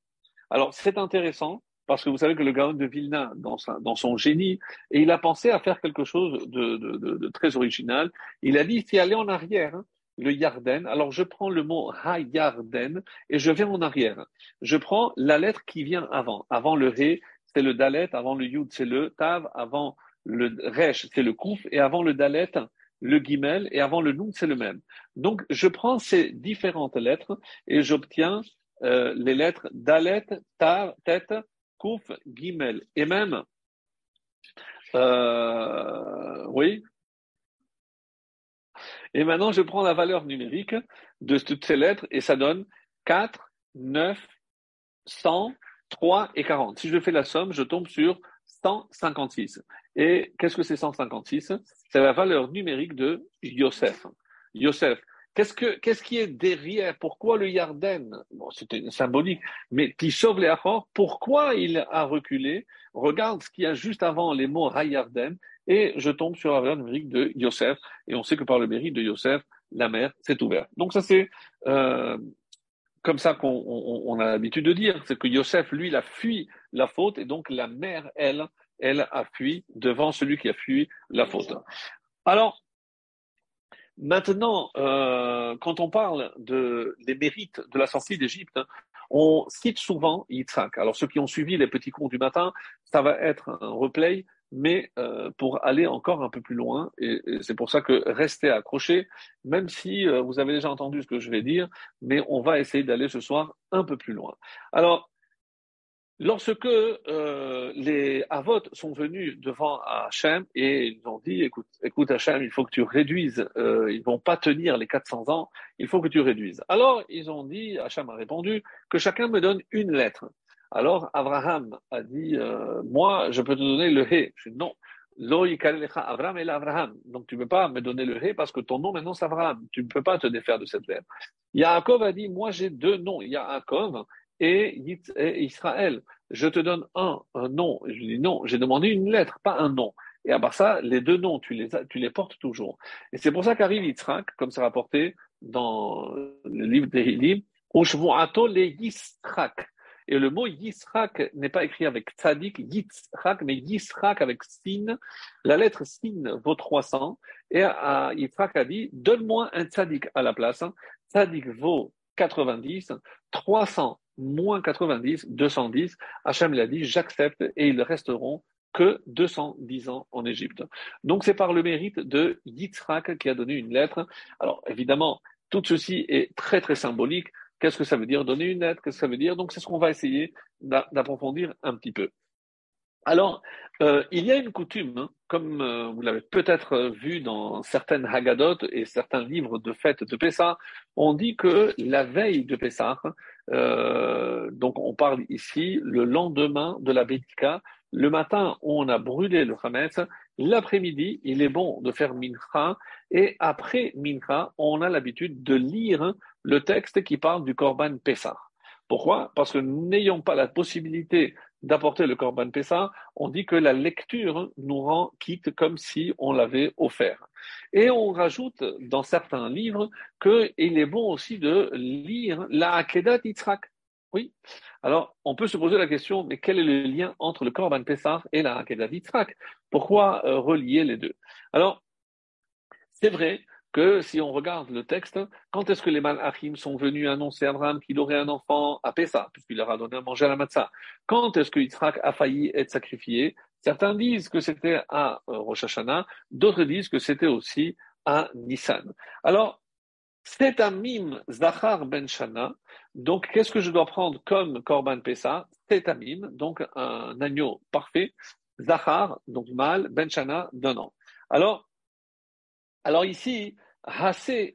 Alors, c'est intéressant parce que vous savez que le Gaon de Vilna, dans, dans son génie, et il a pensé à faire quelque chose de, de, de, très original. Il a dit, c'est aller en arrière, hein, le Yarden. Alors je prends le mot Ha-Yarden et je vais en arrière. Je prends la lettre qui vient avant. Avant le He, c'est le Dalet, avant le Yud, c'est le Tav, avant le Resh, c'est le Kouf, et avant le Dalet, le Gimel, et avant le Nun, c'est le même. Donc je prends ces différentes lettres et j'obtiens euh, les lettres Dalet, Tav, Tête, Kouf, Gimel. Et même, euh, oui. Et maintenant, je prends la valeur numérique de toutes ces lettres et ça donne 4, 9, 100, 3 et 40. Si je fais la somme, je tombe sur 156. Et qu'est-ce que c'est 156 C'est la valeur numérique de Yosef. Yosef, Qu'est-ce, que, qu'est-ce qui est derrière? Pourquoi le Yarden? Bon, c'était symbolique, mais Tishov les pourquoi il a reculé? Regarde ce qu'il y a juste avant les mots Hayarden, et je tombe sur la valeur numérique de Yosef, et on sait que par le mérite de Yosef, la mer s'est ouverte. Donc ça c'est euh, comme ça qu'on on, a l'habitude de dire, c'est que Yosef, lui, il a fui la faute, et donc la mer, elle, elle a fui devant celui qui a fui la faute. Alors, Maintenant, euh, quand on parle de, des mérites de la sortie d'Égypte, on cite souvent Yitzhak. Alors ceux qui ont suivi les petits cours du matin, ça va être un replay, mais euh, pour aller encore un peu plus loin, et, c'est pour ça que restez accrochés, même si euh, vous avez déjà entendu ce que je vais dire, mais on va essayer d'aller ce soir un peu plus loin. Alors, Lorsque euh, les Avot sont venus devant Hachem et ils ont dit, écoute, écoute Hachem, il faut que tu réduises, euh, ils vont pas tenir les 400 ans, il faut que tu réduises. Alors ils ont dit, Hachem a répondu, que chacun me donne une lettre. Alors Abraham a dit, euh, moi je peux te donner le He. Je dis non. Abraham et Abraham. Donc tu ne peux pas me donner le He parce que ton nom maintenant c'est Abraham. Tu ne peux pas te défaire de cette lettre. Yaakov a dit, moi j'ai deux noms. Yaakov et Israël. Je te donne un, un nom. je lui dis non, j'ai demandé une lettre, pas un nom. Et à part ça, les deux noms, tu les, tu les portes toujours. Et c'est pour ça qu'arrive Yitzhak, comme c'est rapporté dans le livre des Ushvu'ato le Yisrak. Et le mot Yisrak n'est pas écrit avec tzadik, Yitzhak, mais Yisrak avec sin. La lettre sin vaut 300. Et Yitzhak a dit, donne-moi un tzadik à la place. Tzadik vaut 90, 300 moins 90, 210. Hachem l'a dit, j'accepte et ils resteront que 210 ans en Égypte. Donc c'est par le mérite de Yitzhak qui a donné une lettre. Alors évidemment, tout ceci est très très symbolique. Qu'est-ce que ça veut dire donner une lettre? Qu'est-ce que ça veut dire? Donc c'est ce qu'on va essayer d'approfondir un petit peu. Alors, euh, il y a une coutume, hein, comme euh, vous l'avez peut-être vu dans certaines Haggadot et certains livres de fête de Pessah, on dit que la veille de Pessah, euh, donc on parle ici le lendemain de la Bétika, le matin on a brûlé le Hametz, l'après-midi il est bon de faire Mincha, et après Mincha on a l'habitude de lire le texte qui parle du Korban Pessah. Pourquoi? Parce que n'ayant pas la possibilité d'apporter le Corban Pessah, on dit que la lecture nous rend quitte comme si on l'avait offert. Et on rajoute dans certains livres qu'il est bon aussi de lire la Akedat Yitzhak. Oui. Alors, on peut se poser la question, mais quel est le lien entre le Corban Pessah et la Akedat Yitzhak? Pourquoi euh, relier les deux? Alors, c'est vrai que si on regarde le texte, quand est-ce que les Malachim sont venus annoncer à Abraham qu'il aurait un enfant à Pessah, puisqu'il leur a donné à manger à la matzah? Quand est-ce que Yitzhak a failli être sacrifié? Certains disent que c'était à euh, Rosh Hashanah, d'autres disent que c'était aussi à Nissan. Alors, c'est un mime Zachar ben Shana. Donc, qu'est-ce que je dois prendre comme Korban Pessah? C'est un mime, donc un agneau parfait. Zachar, donc mâle, ben Shana, d'un an. Alors, alors ici,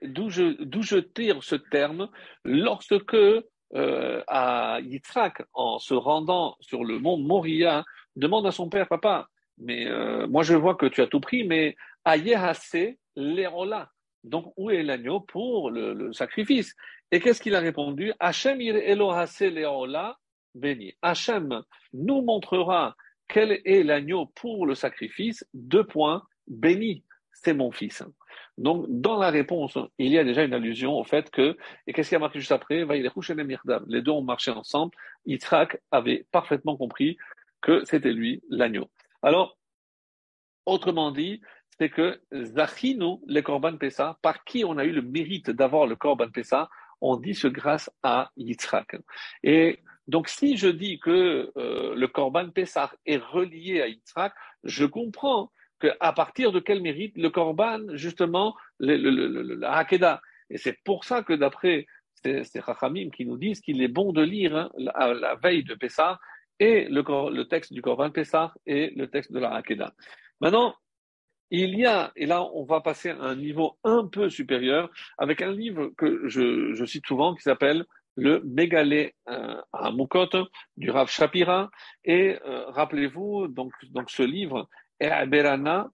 d'où je, d'où je tire ce terme, lorsque euh, à Yitzhak, en se rendant sur le mont Moria, demande à son père, papa, mais euh, moi je vois que tu as tout pris, mais Ayehase l'Erola. Donc où est l'agneau pour le, sacrifice? Et qu'est-ce qu'il a répondu Hachem Elohase l'Erola béni. Hachem nous montrera quel est l'agneau pour le sacrifice. Deux points, béni, c'est mon fils. Donc, dans la réponse, il y a déjà une allusion au fait que, et qu'est-ce qui a marqué juste après? Les deux ont marché ensemble. Yitzhak avait parfaitement compris que c'était lui l'agneau. Alors, autrement dit, c'est que Zachino, le Korban Pessah, par qui on a eu le mérite d'avoir le Korban Pessah, on dit ce grâce à Yitzhak. Et donc, si je dis que euh, le Korban Pessah est relié à Yitzhak, je comprends à partir de quel mérite le Korban, justement, le, le, la Hakeda. Et c'est pour ça que d'après ces, ces qui nous disent qu'il est bon de lire hein, la, veille de Pessah et le, le, texte du Korban Pessah et le texte de la Hakeda. Maintenant, il y a, et là on va passer à un niveau un peu supérieur, avec un livre que je, je cite souvent qui s'appelle le Mégalé euh, à Mukot du Rav Shapira. Et euh, rappelez-vous, donc, donc ce livre et à Berana,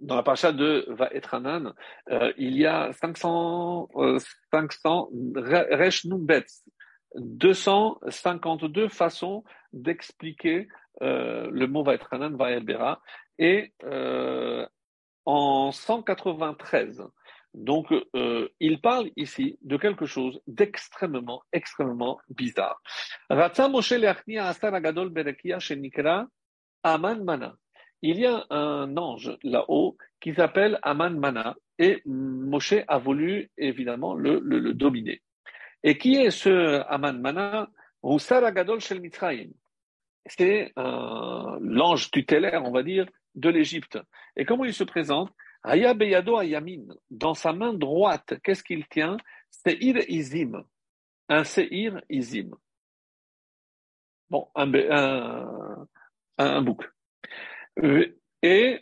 dans la paracha de Vaetranan, euh, il y a 500, euh, 500 252 façons d'expliquer euh, le mot Vaetranan, Vaebera, et euh, en 193. Donc, euh, il parle ici de quelque chose d'extrêmement, extrêmement bizarre. Moshe Aman Mana il y a un ange là-haut qui s'appelle Aman Mana et Moshe a voulu évidemment le, dominer. Et qui est ce Aman Mana? Gadol Shel Mitzrayim. C'est l'ange tutélaire, on va dire, de l'Égypte. Et comment il se présente? Aya Beyado Ayamin. Dans sa main droite, qu'est-ce qu'il tient? Seir Izim. Un Seir Izim. Bon, un, un, un bouc. Et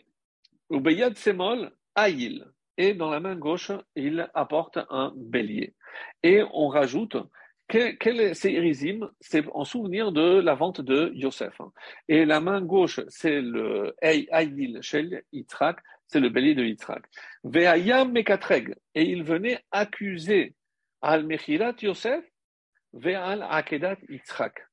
Ubeyad Semol, Aïl. Et dans la main gauche, il apporte un bélier. Et on rajoute quel est ces irizim C'est en souvenir de la vente de Yosef. Et la main gauche, c'est le Aïl Shel Yitzhak, c'est le bélier de Yitzhak. Ve'ayam Mekatreg. Et il venait accuser al Mechirat Yosef, ve'al Akedat Yitzhak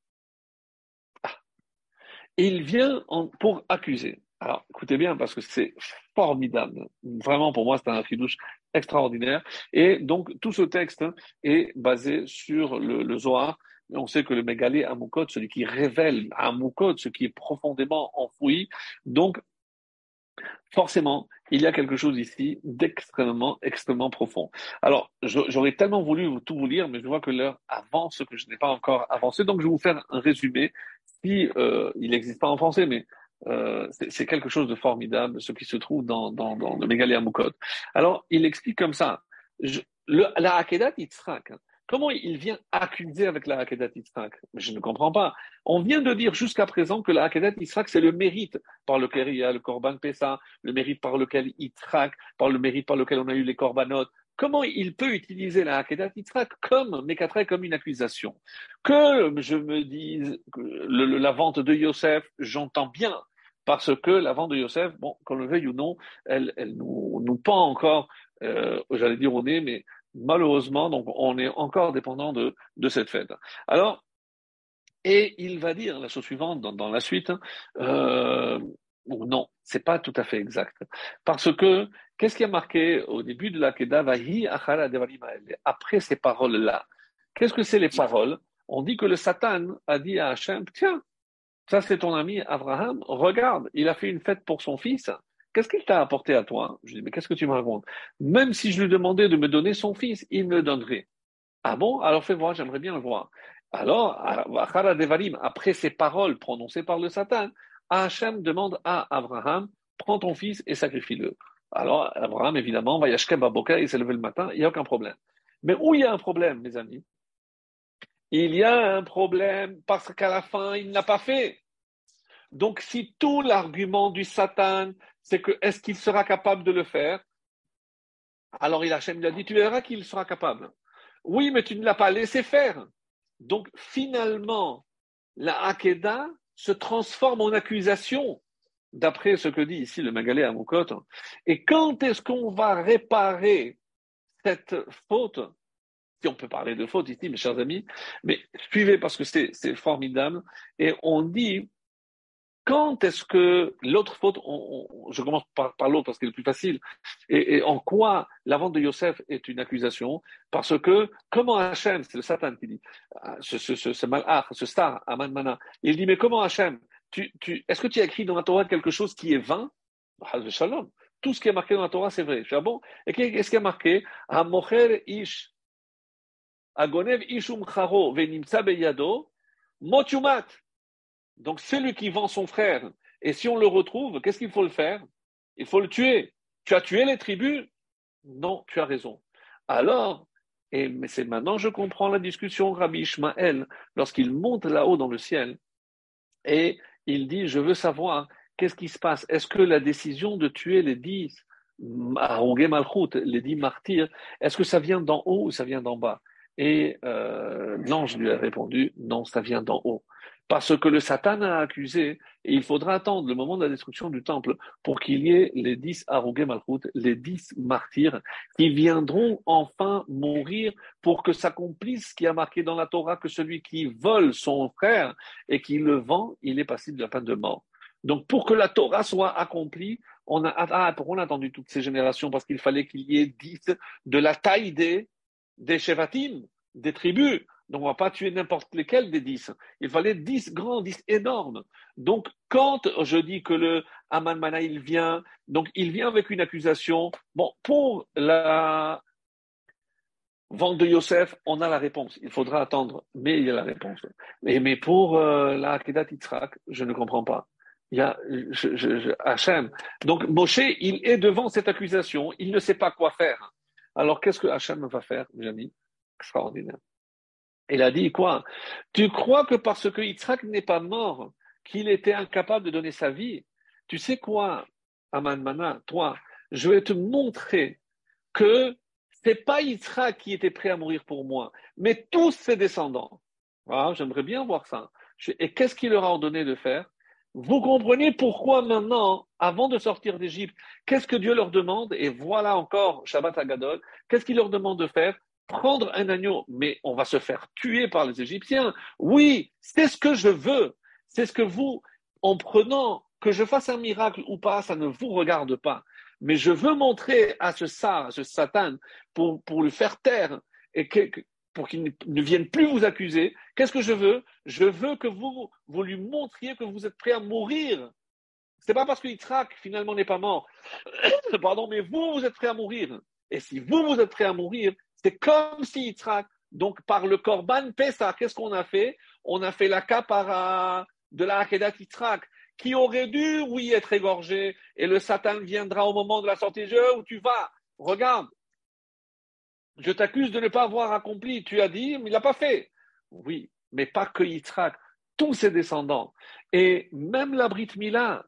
il vient pour accuser. Alors, écoutez bien, parce que c'est formidable. Vraiment, pour moi, c'est un fidouche extraordinaire. Et donc, tout ce texte est basé sur le, Zohar. On sait que le Mégalé Amoukot, celui qui révèle Amoukot ce qui est profondément enfoui. Donc, forcément, il y a quelque chose ici d'extrêmement, extrêmement profond. Alors, j'aurais tellement voulu tout vous lire, mais je vois que l'heure avance, que je n'ai pas encore avancé. Donc, je vais vous faire un résumé euh, il n'existe pas en français, mais euh, c'est quelque chose de formidable, ce qui se trouve dans, dans, dans le Mégalé Amoukot. Alors, il explique comme ça, je, le, la Akedat Yitzhak, comment il vient accuser avec la Akedat Yitzhak Je ne comprends pas. On vient de dire jusqu'à présent que la Akedat Yitzhak, c'est le mérite par lequel il y a le Korban Pessah, le mérite par lequel Yitzhak, par le mérite par lequel on a eu les Korbanot, comment il peut utiliser la Hakedat Yitzhak comme Mekatre, comme une accusation Que je me dise la vente de Yosef, j'entends bien, parce que la vente de Yosef, bon, qu'on le veuille ou non, elle, elle nous, nous pend encore, euh, j'allais dire au nez, mais Malheureusement, donc on est encore dépendant de, de cette fête. Alors, et il va dire la chose suivante dans, la suite, euh, non, c'est pas tout à fait exact. Parce que, qu'est-ce qui a marqué au début de la Keda, après ces paroles-là? Qu'est-ce que c'est les paroles? On dit que le Satan a dit à Hachem, tiens, ça c'est ton ami Abraham, regarde, il a fait une fête pour son fils. Qu'est-ce qu'il t'a apporté à toi? Je dis, mais qu'est-ce que tu me racontes? Même si je lui demandais de me donner son fils, il me le donnerait. Ah bon? Alors fais voir, j'aimerais bien le voir. Alors, après ces paroles prononcées par le Satan, Hachem demande à Abraham, prends ton fils et sacrifie-le. Alors, Abraham, évidemment, va yashkem Baboka, il s'est levé le matin, il n'y a aucun problème. Mais où il y a un problème, mes amis? Il y a un problème parce qu'à la fin, il n'a pas fait. Donc, si tout l'argument du Satan, c'est que est-ce qu'il sera capable de le faire? Alors, il Hachem lui a dit, tu verras qu'il sera capable. Oui, mais tu ne l'as pas laissé faire. Donc finalement, la Hakeda se transforme en accusation, d'après ce que dit ici le Magalé à Moukot. Et quand est-ce qu'on va réparer cette faute? Si on peut parler de faute ici, mes chers amis, mais suivez parce que c'est formidable. Et on dit quand est-ce que l'autre faute, je commence par, l'autre parce qu'elle est plus facile, et, en quoi la vente de Yosef est une accusation? Parce que comment Hachem, c'est le Satan qui dit, ah, ce, ce, ce, ce ce star, Aman il dit mais comment Hachem, tu, tu, est-ce que tu as écrit dans la Torah quelque chose qui est vain? Shalom. Tout ce qui est marqué dans la Torah, c'est vrai. Ah bon? Et qu'est-ce qui est marqué? Ish, agonev ishum charo venimtsa beyado, motumat. Donc celui qui vend son frère, et si on le retrouve, qu'est-ce qu'il faut le faire? Il faut le tuer. Tu as tué les tribus? Non, tu as raison. Alors, et mais c'est maintenant je comprends la discussion Rabbi Ishmael lorsqu'il monte là-haut dans le ciel et il dit je veux savoir qu'est-ce qui se passe? Est-ce que la décision de tuer les dix les dix martyrs, est-ce que ça vient d'en haut ou ça vient d'en bas? Et euh, l'ange lui a répondu non, ça vient d'en haut parce que le Satan a accusé, et il faudra attendre le moment de la destruction du temple pour qu'il y ait les dix Arugé Malchut, les dix martyrs, qui viendront enfin mourir pour que s'accomplisse ce qui a marqué dans la Torah que celui qui vole son frère et qui le vend, il est passible de la peine de mort. Donc pour que la Torah soit accomplie, on a, ah, on a attendu toutes ces générations Parce qu'il fallait qu'il y ait dix de la taille des, des Shevatim, des tribus. Donc, on ne va pas tuer n'importe lesquels des dix. Il fallait dix grands, dix énormes. Donc, quand je dis que le Aman Mana, il vient, donc il vient avec une accusation. Bon, pour la vente de Yosef, on a la réponse. Il faudra attendre, mais il y a la réponse. Mais, mais pour euh, la Akedat Yitzhak, je ne comprends pas. Il y a je, je, Hachem. Donc, Moshe, il est devant cette accusation. Il ne sait pas quoi faire. Alors, qu'est-ce que Hachem va faire, amis? Extraordinaire. Il a dit quoi? Tu crois que parce que Yitzhak n'est pas mort, qu'il était incapable de donner sa vie? Tu sais quoi, Aman Mana, toi, je vais te montrer que c'est pas Yitzhak qui était prêt à mourir pour moi, mais tous ses descendants. Ah, j'aimerais bien voir ça. Et qu'est-ce qu'il leur a ordonné de faire? Vous comprenez pourquoi maintenant, avant de sortir d'Égypte, qu'est-ce que Dieu leur demande? Et voilà encore Shabbat Agadol, qu'est-ce qu'il leur demande de faire? Prendre un agneau, mais on va se faire tuer par les Égyptiens. Oui, c'est ce que je veux. C'est ce que vous, en prenant que je fasse un miracle ou pas, ça ne vous regarde pas. Mais je veux montrer à ce sar, à ce Satan, pour, pour le faire taire et pour qu'il ne vienne plus vous accuser. Qu'est-ce que je veux? Je veux que vous, vous lui montriez que vous êtes prêt à mourir. C'est pas parce que finalement n'est pas mort. [COUGHS] Pardon, mais vous, vous êtes prêt à mourir. Et si vous, vous êtes prêt à mourir, c'est comme si Yitzhak, donc par le Korban Pessah, qu'est-ce qu'on a fait? On a fait la capara de la Akedat Yitzhak, qui aurait dû, oui, être égorgé, et le Satan viendra au moment de la sortie du jeu où tu vas. Regarde, je t'accuse de ne pas avoir accompli. Tu as dit, mais il n'a pas fait. Oui, mais pas que Yitzhak, tous ses descendants. Et même la Brit Mila,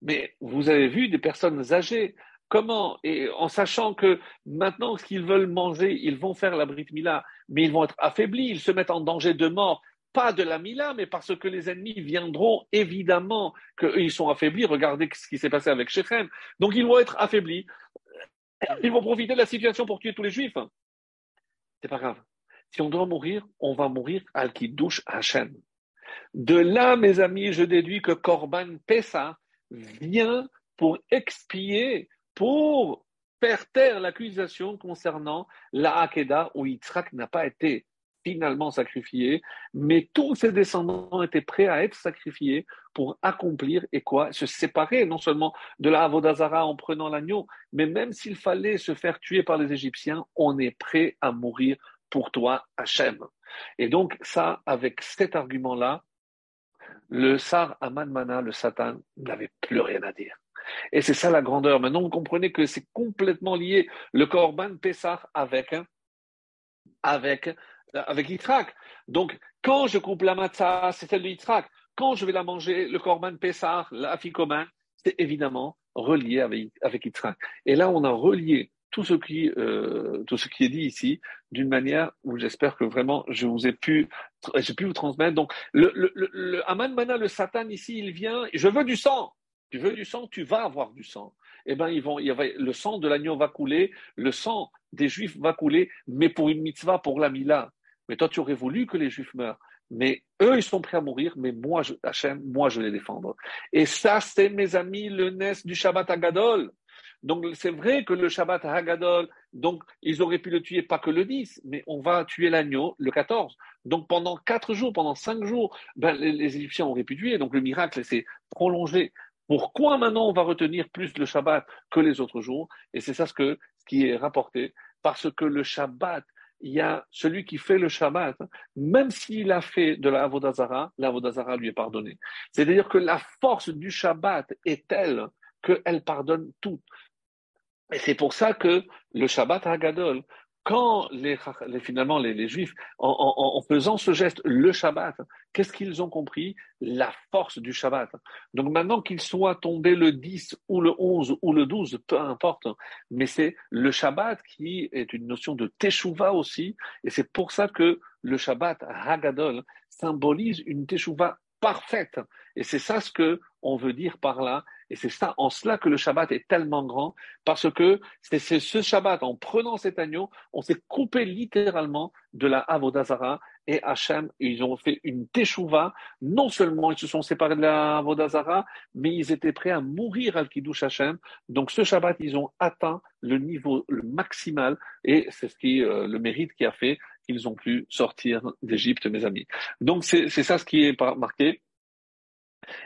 mais vous avez vu des personnes âgées, Comment Et en sachant que maintenant, ce qu'ils veulent manger, ils vont faire la Brit Mila, mais ils vont être affaiblis, ils se mettent en danger de mort, pas de la Mila, mais parce que les ennemis viendront, évidemment qu'ils sont affaiblis. Regardez ce qui s'est passé avec Shechem. Donc ils vont être affaiblis. Ils vont profiter de la situation pour tuer tous les Juifs. c'est pas grave. Si on doit mourir, on va mourir al douche Hachem. De là, mes amis, je déduis que Korban Pessa vient pour expier, pour faire taire l'accusation concernant la Hakeda où Yitzhak n'a pas été finalement sacrifié, mais tous ses descendants étaient prêts à être sacrifiés pour accomplir et quoi Se séparer non seulement de la Avodazara en prenant l'agneau, mais même s'il fallait se faire tuer par les Égyptiens, on est prêt à mourir pour toi, Hachem. Et donc ça, avec cet argument-là, le Sar Aman le Satan, n'avait plus rien à dire. Et c'est ça la grandeur. Maintenant, vous comprenez que c'est complètement lié le Korban Pessah avec, avec avec Yitzhak. Donc, quand je coupe la matzah, c'est celle de Yitzhak. Quand je vais la manger, le korban Pessah, la commun, c'est évidemment relié avec, avec Yitzhak. Et là, on a relié tout ce qui, euh, tout ce qui est dit ici d'une manière où j'espère que vraiment je vous ai pu, j'ai pu vous transmettre. Donc, le, le, le, Aman Mana, le Satan ici, il vient, je veux du sang. Tu veux du sang, tu vas avoir du sang. Eh ben, ils vont, il le sang de l'agneau va couler, le sang des Juifs va couler, mais pour une mitzvah, pour la mila. Mais toi, tu aurais voulu que les Juifs meurent. Mais eux, ils sont prêts à mourir, mais moi, je, Hachem, moi, je les défendre. Et ça, c'est, mes amis, le Nes du Shabbat Hagadol. Donc, c'est vrai que le Shabbat Hagadol, donc, ils auraient pu le tuer pas que le 10, mais on va tuer l'agneau le 14. Donc, pendant quatre jours, pendant cinq jours, ben, les, les Égyptiens auraient pu tuer. Donc, le miracle s'est prolongé. Pourquoi maintenant on va retenir plus le Shabbat que les autres jours? Et c'est ça ce, qui est rapporté. Parce que le Shabbat, il y a celui qui fait le Shabbat, même s'il a fait de la Avodazara, la Avodazara lui est pardonnée. C'est-à-dire que la force du Shabbat est telle qu'elle pardonne tout. Et c'est pour ça que le Shabbat Hagadol, quand les, finalement les, Juifs, en, faisant ce geste, le Shabbat, qu'est-ce qu'ils ont compris? La force du Shabbat. Donc maintenant qu'il soit tombé le 10 ou le 11 ou le 12, peu importe, mais c'est le Shabbat qui est une notion de Teshuvah aussi, et c'est pour ça que le Shabbat Hagadol symbolise une Teshuvah parfaite. Et c'est ça ce que on veut dire par là. Et c'est ça, en cela que le Shabbat est tellement grand, parce que c'est ce Shabbat, en prenant cet agneau, on s'est coupé littéralement de la Avodazara et Hachem, ils ont fait une teshuva. Non seulement ils se sont séparés de la Avodazara, mais ils étaient prêts à mourir al Kiddush Hachem. Donc ce Shabbat, ils ont atteint le niveau le maximal, et c'est ce qui, euh, le mérite qui a fait qu'ils ont pu sortir d'Égypte, mes amis. Donc c'est ça ce qui est marqué.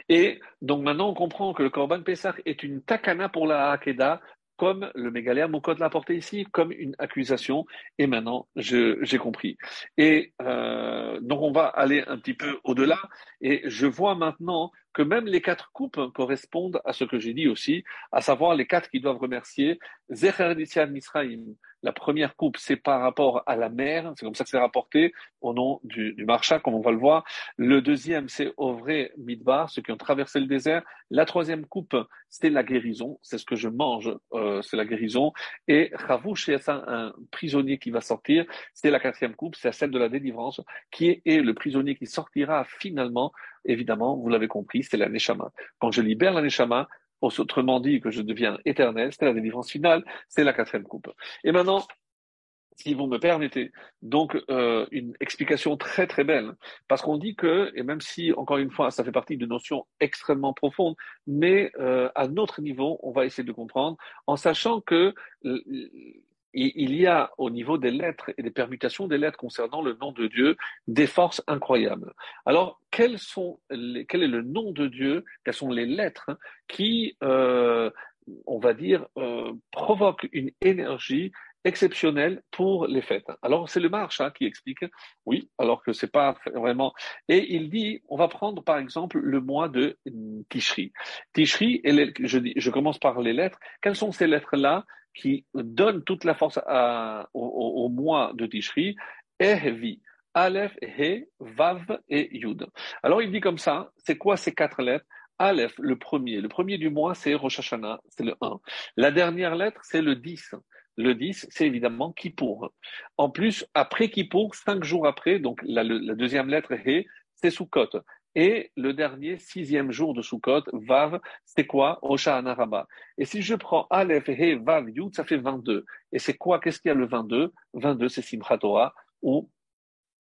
Et donc maintenant, on comprend que le Korban Pessah est une takana pour la Hakeda, comme le Mégaléa code l'a porté ici, comme une accusation. Et maintenant, j'ai compris. Et euh, donc, on va aller un petit peu au-delà. Et je vois maintenant que même les quatre coupes correspondent à ce que j'ai dit aussi, à savoir les quatre qui doivent remercier. Zecher Misraim, la première coupe, c'est par rapport à la mer, c'est comme ça que c'est rapporté au nom du, du comme on va le voir. Le deuxième, c'est vrai Midbar, ceux qui ont traversé le désert. La troisième coupe, c'est la guérison, c'est ce que je mange, euh, c'est la guérison. Et Ravouch, c'est un prisonnier qui va sortir, c'est la quatrième coupe, c'est celle de la délivrance, qui est le prisonnier qui sortira finalement, évidemment, vous l'avez compris, c'est la Neshama. Quand je libère la Neshama, autrement dit que je deviens éternel, c'est la délivrance finale, c'est la quatrième coupe. Et maintenant, si vous me permettez, donc euh, une explication très très belle, parce qu'on dit que, et même si encore une fois ça fait partie de notions extrêmement profondes, mais euh, à notre niveau, on va essayer de comprendre, en sachant que il y a au niveau des lettres et des permutations des lettres concernant le nom de Dieu des forces incroyables. Alors, quels sont quel est le nom de Dieu? Quelles sont les lettres qui, euh, on va dire, euh, provoquent une énergie exceptionnelle pour les fêtes? Alors c'est le marche hein, qui explique, oui, alors que c'est pas vraiment. Et il dit, on va prendre par exemple le mois de Tishri. Tishri, et je commence par les lettres. Quelles sont ces lettres-là? Qui donne toute la force au, mois de Tishri, Ehvi, Aleph, He, Vav et Yud. Alors il dit comme ça, c'est quoi ces quatre lettres? Aleph, le premier. Le premier du mois, c'est Rosh Hashanah, c'est le 1. La dernière lettre, c'est le 10. Le 10, c'est évidemment Kippour. En plus, après Kippour, cinq jours après, donc la, deuxième lettre, He, c'est Sukkot. Et le dernier, sixième jour de Sukkot, Vav, c'est quoi? Oshana Rabba. Et si je prends Aleph, He, Vav, Yud, ça fait 22. Et c'est quoi? Qu'est-ce qu'il y a le 22 22, c'est Simchat Torah ou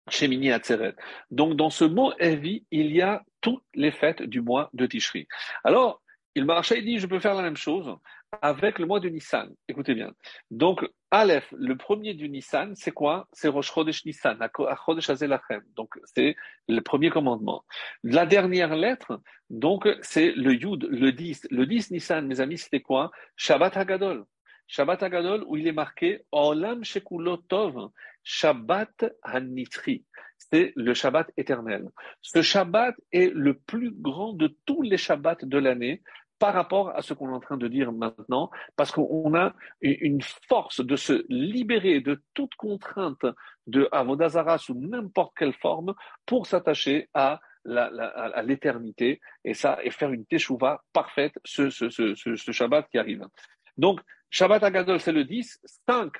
Shemini Atzeret. Donc, dans ce mot Evi, il y a toutes les fêtes du mois de Tishri. Alors, il marchait, il dit, je peux faire la même chose avec le mois de Nissan. Écoutez bien. Donc, Aleph, le premier du Nissan, c'est quoi? C'est Rosh Chodesh Nissan, Chodesh Azelachem. Donc, c'est le premier commandement. La dernière lettre, donc, c'est le Yud, le 10. Le 10 Nissan, mes amis, c'était quoi? Shabbat Hagadol. Shabbat Hagadol, où il est marqué Olam Shekulotov, Shabbat Hanitri. C'est le Shabbat éternel. Ce Shabbat est le plus grand de tous les Shabbats de l'année par rapport à ce qu'on est en train de dire maintenant, parce qu'on a une force de se libérer de toute contrainte de Avodazara sous n'importe quelle forme pour s'attacher à l'éternité et ça et faire une teshuva parfaite ce, ce, ce, ce, Shabbat qui arrive. Donc Shabbat Agadol c'est le 10, 5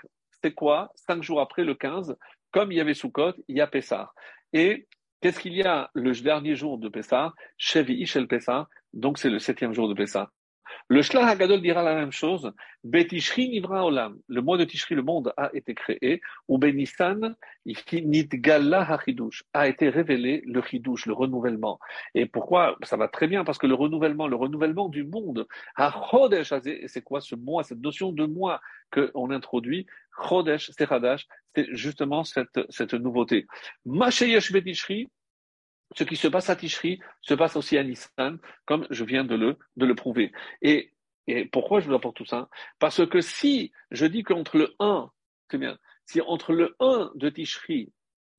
c'est quoi? 5 jours après le 15, comme il y avait Sukkot, il y a Pessah. Et qu'est-ce qu'il y a le dernier jour de Pessah? Shevi Ishel Pessah, donc c'est le septième jour de Pessah. Le Shlach Hagadol dira la même chose. Betishri nivra olam. Le mois de Tishri, le monde a été créé. Ou Benissan, nitgalla hachidush. A été révélé le chidush, le renouvellement. Et pourquoi? Ça va très bien parce que le renouvellement, le renouvellement du monde. Chodesh, c'est quoi ce mois, cette notion de mois qu'on introduit? Chodesh, c'est c'est justement cette, cette nouveauté. Masheyesh Betishri, ce qui se passe à Tishri se passe aussi à Nissan, comme je viens de le, de le prouver. Et, et pourquoi je vous apporte tout ça? Parce que si je dis qu'entre le 1, c'est bien, si entre le 1 de Tishri,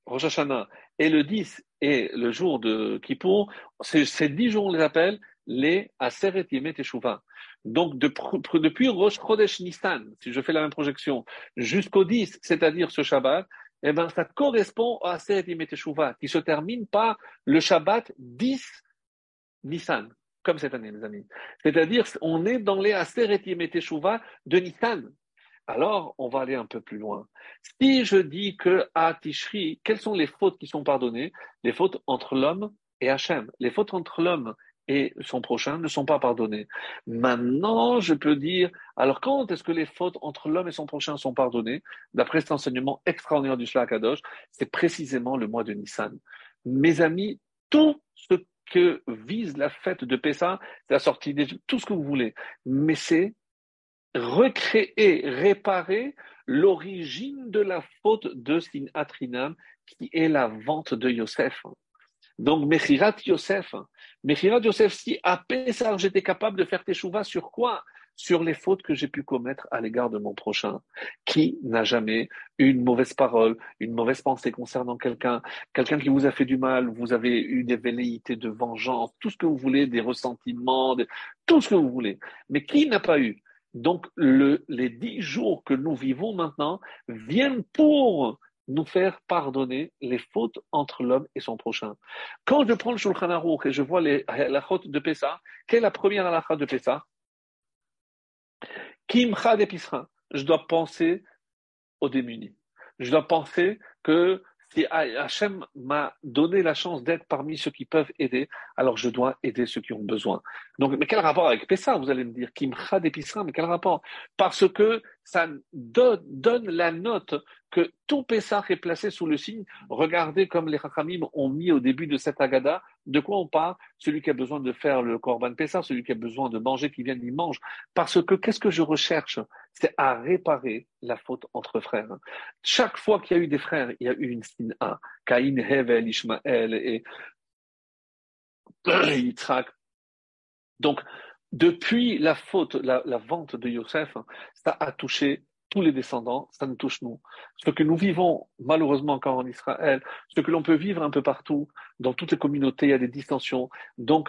Rosh Hashanah, et le 10 et le jour de Kippour, ces 10 jours, on les appelle les Aseret Yemet Teshuvah. Donc, depuis Rosh Chodesh Nissan, si je fais la même projection, jusqu'au 10, c'est-à-dire ce Shabbat, eh ben, ça correspond à cette Teshuvah, qui se termine par le Shabbat 10 Nissan, comme cette année, mes amis. C'est-à-dire, on est dans les Aseret Teshuvah de Nissan. Alors, on va aller un peu plus loin. Si je dis que à Tishri, quelles sont les fautes qui sont pardonnées? Les fautes entre l'homme et Hachem. Les fautes entre l'homme et son prochain ne sont pas pardonnés. Maintenant, je peux dire, alors quand est-ce que les fautes entre l'homme et son prochain sont pardonnées? D'après cet enseignement extraordinaire du Shlakadosh, c'est précisément le mois de Nissan. Mes amis, tout ce que vise la fête de Pessah, c'est la sortie d'Égypte, tout ce que vous voulez, mais c'est recréer, réparer l'origine de la faute de Sinatrinam, qui est la vente de Yosef. Donc, Mechirat Yosef. Mechirat Yosef, si à Pessah, j'étais capable de faire tes chouvas sur quoi? Sur les fautes que j'ai pu commettre à l'égard de mon prochain. Qui n'a jamais une mauvaise parole, une mauvaise pensée concernant quelqu'un, quelqu'un qui vous a fait du mal, vous avez eu des velléités de vengeance, tout ce que vous voulez, des ressentiments, tout ce que vous voulez. Mais qui n'a pas eu? Donc, le, les dix jours que nous vivons maintenant viennent pour nous faire pardonner les fautes entre l'homme et son prochain. Quand je prends le Shulchan Aruch et je vois les halachot de Pessah, quelle est la première halakha de Pessah? Kimcha d'épisra. Je dois penser aux démunis. Je dois penser que si Hachem m'a donné la chance d'être parmi ceux qui peuvent aider, alors je dois aider ceux qui ont besoin. Donc, mais quel rapport avec Pessah, vous allez me dire? Kimcha d'épisra, mais quel rapport? Parce que ça donne la note que tout Pessah est placé sous le signe. Regardez comme les Rachamim ont mis au début de cette Agada. De quoi on parle? Celui qui a besoin de faire le Korban Pessah, celui qui a besoin de manger, qui vient, il mange. Parce que qu'est-ce que je recherche? C'est à réparer la faute entre frères. Chaque fois qu'il y a eu des frères, il y a eu une A. Caïn, Hevel, Ishmael et [CLEARS THROAT] Yitzhak. Donc, depuis la faute, la, vente de Yosef, ça a touché tous les descendants, ça nous touche nous. Ce que nous vivons malheureusement encore en Israël, ce que l'on peut vivre un peu partout, dans toutes les communautés, il y a des distensions. Donc,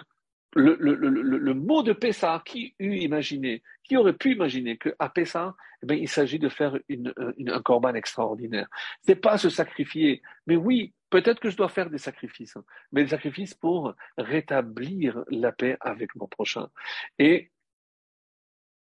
le, le, le, le mot de Pessah, qui eût imaginé, qui aurait pu imaginer qu'à Pessah, eh bien, il s'agit de faire une, une, un corban extraordinaire. C'est pas se sacrifier, mais oui, Peut-être que je dois faire des sacrifices, hein, mais des sacrifices pour rétablir la paix avec mon prochain. Et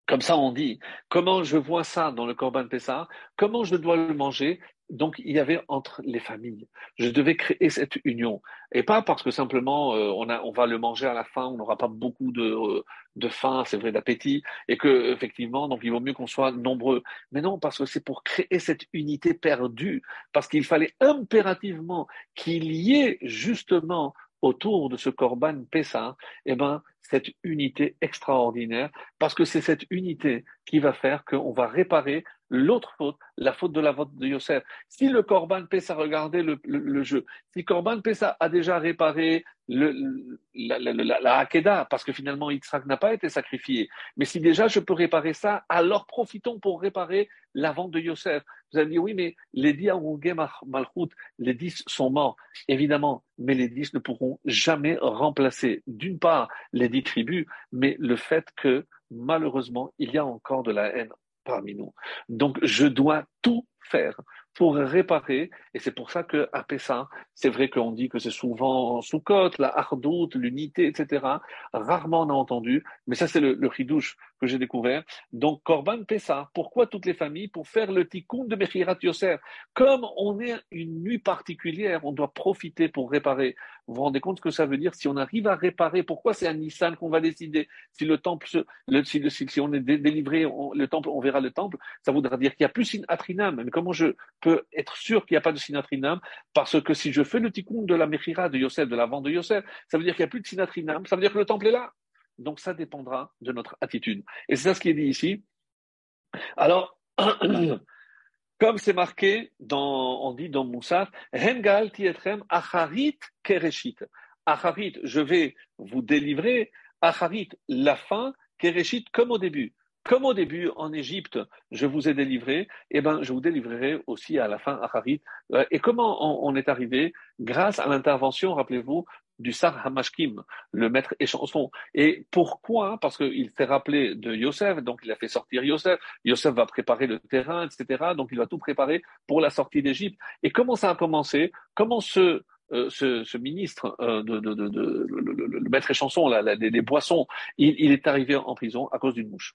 comme ça, on dit, comment je vois ça dans le Corban Pessah, comment je dois le manger, donc il y avait entre les familles. Je devais créer cette union. Et pas parce que simplement euh, on, a, on va le manger à la fin, on n'aura pas beaucoup de, euh, de faim, c'est vrai, d'appétit, et que effectivement, donc il vaut mieux qu'on soit nombreux. Mais non, parce que c'est pour créer cette unité perdue, parce qu'il fallait impérativement qu'il y ait justement autour de ce Corban Pessah, eh ben, cette unité extraordinaire, parce que c'est cette unité qui va faire qu'on va réparer l'autre faute, la faute de la faute de Yosef. Si le Corban Pessah, regardez le, le, jeu, si Corban Pessah a déjà réparé le, la, la, la, Hakeda, parce que finalement Yitzhak n'a pas été sacrifié, mais si déjà je peux réparer ça, alors profitons pour réparer la vente de Yosef. Vous allez dire, oui, mais les dix Malchut, les dix sont morts, évidemment, mais les dix ne pourront jamais remplacer, d'une part, les dix tribus, mais le fait que, malheureusement, il y a encore de la haine parmi nous. Donc, je dois tout faire pour réparer. Et c'est pour ça que à Pessah, c'est vrai qu'on dit que c'est souvent sous côte, la hardoute, l'unité, etc. Rarement on a entendu, mais ça c'est le, le ridouche que j'ai découvert. Donc Korban Pessah, pourquoi toutes les familles Pour faire le tikkun de Mechirat Yosef? Comme on est une nuit particulière, on doit profiter pour réparer. Vous vous rendez compte ce que ça veut dire? Si on arrive à réparer, pourquoi c'est à Nissan qu'on va décider? Si le temple, le, si, on est délivré, le temple, on verra le temple, ça voudra dire qu'il n'y a plus une atrinam. Comment je peux être sûr qu'il n'y a pas de sinatrinam Parce que si je fais le tikkun de la Mechira de Yosef, de la vente de Yosef, ça veut dire qu'il n'y a plus de sinatrinam, ça veut dire que le temple est là. Donc ça dépendra de notre attitude. Et c'est ça ce qui est dit ici. Alors, [CLEARS THROAT] comme c'est marqué dans, on dit dans Moussaf, Hengal tietrem acharit kereshit. Acharit, je vais vous délivrer. Acharit, la fin, kereshit, comme au début. Comme au début en Égypte, je vous ai délivré, eh ben, je vous délivrerai aussi à la fin à Harit. Euh, et comment on, est arrivé? Grâce à l'intervention, rappelez-vous, du Sar Hamashkim, le maître échanson. Et pourquoi? Parce qu'il s'est rappelé de Yosef, donc il a fait sortir Yosef. Yosef va préparer le terrain, etc. Donc il va tout préparer pour la sortie d'Égypte. Et comment ça a commencé? Comment ce, euh, ministre, euh, de, de, le, maître échanson, la, des, boissons, il, il est arrivé en prison à cause d'une mouche.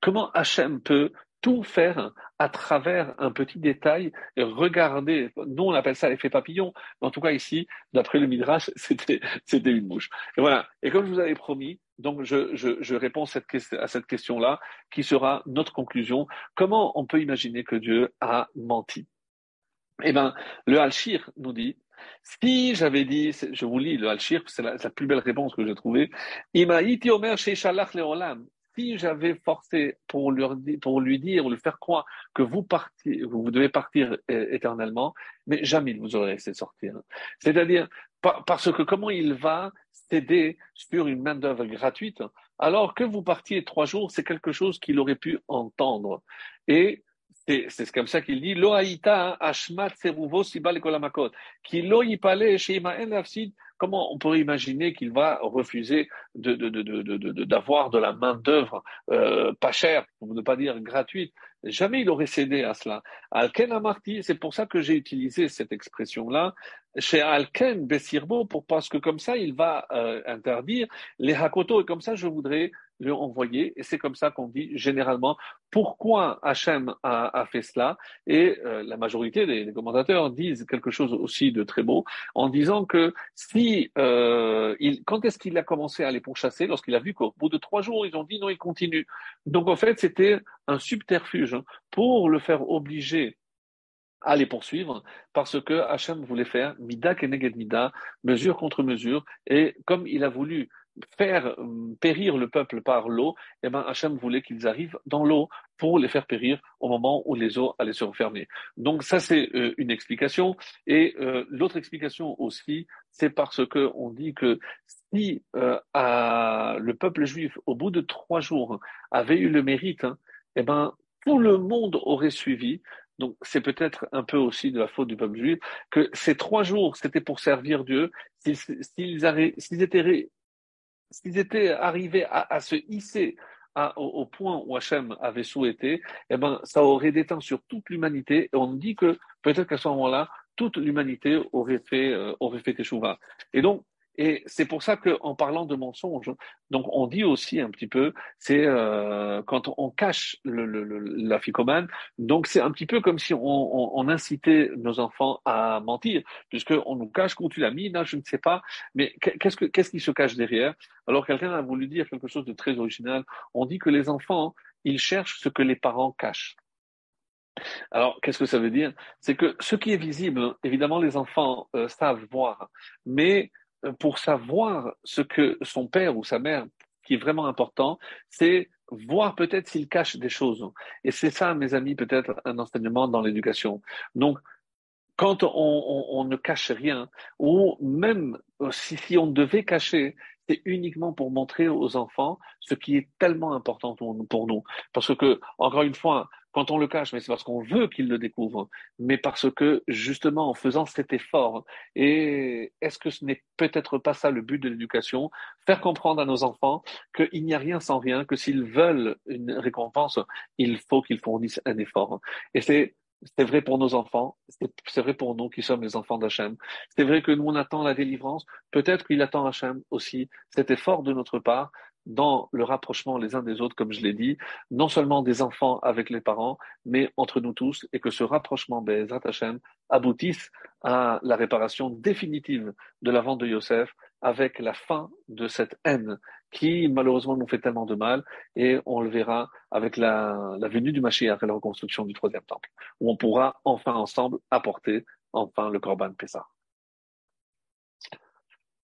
Comment Hachem peut tout faire à travers un petit détail et regarder, nous on appelle ça l'effet papillon, mais en tout cas ici, d'après le Midrash, [LAUGHS] c'était, une mouche. Et voilà. Et comme je vous avais promis, donc je, je, réponds à cette question-là, qui sera notre conclusion. Comment on peut imaginer que Dieu a menti? Eh bien, le Halchir nous dit, si j'avais dit, je vous lis le Halchir, c'est la, plus belle réponse que j'ai trouvée, si j'avais forcé pour, lui dire, ou lui faire croire que vous devez partir éternellement, mais jamais il vous aurait laissé sortir. C'est-à-dire, parce que comment il va céder sur une main-d'œuvre gratuite, alors que vous partiez trois jours, c'est quelque chose qu'il aurait pu entendre. C'est comme ça qu'il dit, Loaïta ashmat seruvo sibal kolamakot, qui loïpale shema en Comment on pourrait imaginer qu'il va refuser d'avoir de, la main-d'œuvre euh, pas chère, pour ne pas dire gratuite? Jamais il aurait cédé à cela. Alken Amarti, c'est pour ça que j'ai utilisé cette expression-là, chez Alken Bessirbo, pour, parce que comme ça, il va euh, interdire les Hakoto, et comme ça, je voudrais lui envoyer, et c'est comme ça qu'on dit généralement pourquoi Hachem a, fait cela, et euh, la majorité des, commentateurs disent quelque chose aussi de très beau, en disant que si, euh, quand est-ce qu'il a commencé à les pourchasser, lorsqu'il a vu qu'au bout de trois jours, ils ont dit non, il continue. Donc en fait, c'était un subterfuge pour le faire obliger à les poursuivre parce que Hachem voulait faire mida keneged mida, mesure contre mesure, et comme il a voulu faire euh, périr le peuple par l'eau, eh ben Hachem voulait qu'ils arrivent dans l'eau pour les faire périr au moment où les eaux allaient se refermer. Donc ça c'est euh, une explication et euh, l'autre explication aussi c'est parce que on dit que si le peuple juif au bout de trois jours avait eu le mérite, hein, eh ben tout le monde aurait suivi. Donc c'est peut-être un peu aussi de la faute du peuple juif que ces trois jours c'était pour servir Dieu. S'ils étaient s'ils étaient arrivés à, se hisser au, point où Hachem avait souhaité, eh ben, ça aurait déteint sur toute l'humanité. Et on dit que peut-être qu'à ce moment-là, toute l'humanité aurait fait, euh, aurait fait Et donc, Et c'est pour ça qu'en parlant de mensonge, donc on dit aussi un petit peu, c'est euh, quand on cache le, le, le, la ficomane, donc c'est un petit peu comme si on, on, on incitait nos enfants à mentir, puisqu'on nous cache où tu l'as mis, là je ne sais pas, mais qu'est-ce, que, qu'est-ce qui se cache derrière? Alors quelqu'un a voulu dire quelque chose de très original, on dit que les enfants, ils cherchent ce que les parents cachent. Alors, qu'est-ce que ça veut dire? C'est que ce qui est visible, évidemment, les enfants euh, savent voir, mais pour savoir ce que son père ou sa mère, qui est vraiment important, c'est voir peut-être s'il cache des choses. Et c'est ça, mes amis, peut-être un enseignement dans l'éducation. Donc, quand on, ne cache rien, ou même euh, si, si on devait cacher, c'est uniquement pour montrer aux enfants ce qui est tellement important pour nous. Parce que, encore une fois, quand on le cache, mais c'est parce qu'on veut qu'ils le découvrent, mais parce que justement en faisant cet effort, et est-ce que ce n'est peut-être pas ça le but de l'éducation, faire comprendre à nos enfants qu'il n'y a rien sans rien, que s'ils veulent une récompense, il faut qu'ils fournissent un effort. Et c'est c'est vrai pour nos enfants, c'est vrai pour nous qui sommes les enfants d'Hachem. C'est vrai que nous, on attend la délivrance. Peut-être qu'il attend Hachem aussi cet effort de notre part dans le rapprochement les uns des autres, comme je l'ai dit, non seulement des enfants avec les parents, mais entre nous tous, et que ce rapprochement Bezrat Hashem aboutisse à la réparation définitive de la vente de Yosef, avec la fin de cette haine qui malheureusement nous fait tellement de mal, et on le verra avec la, la venue du Mashiach et la reconstruction du troisième temple, où on pourra enfin ensemble apporter enfin le Corban Pessah.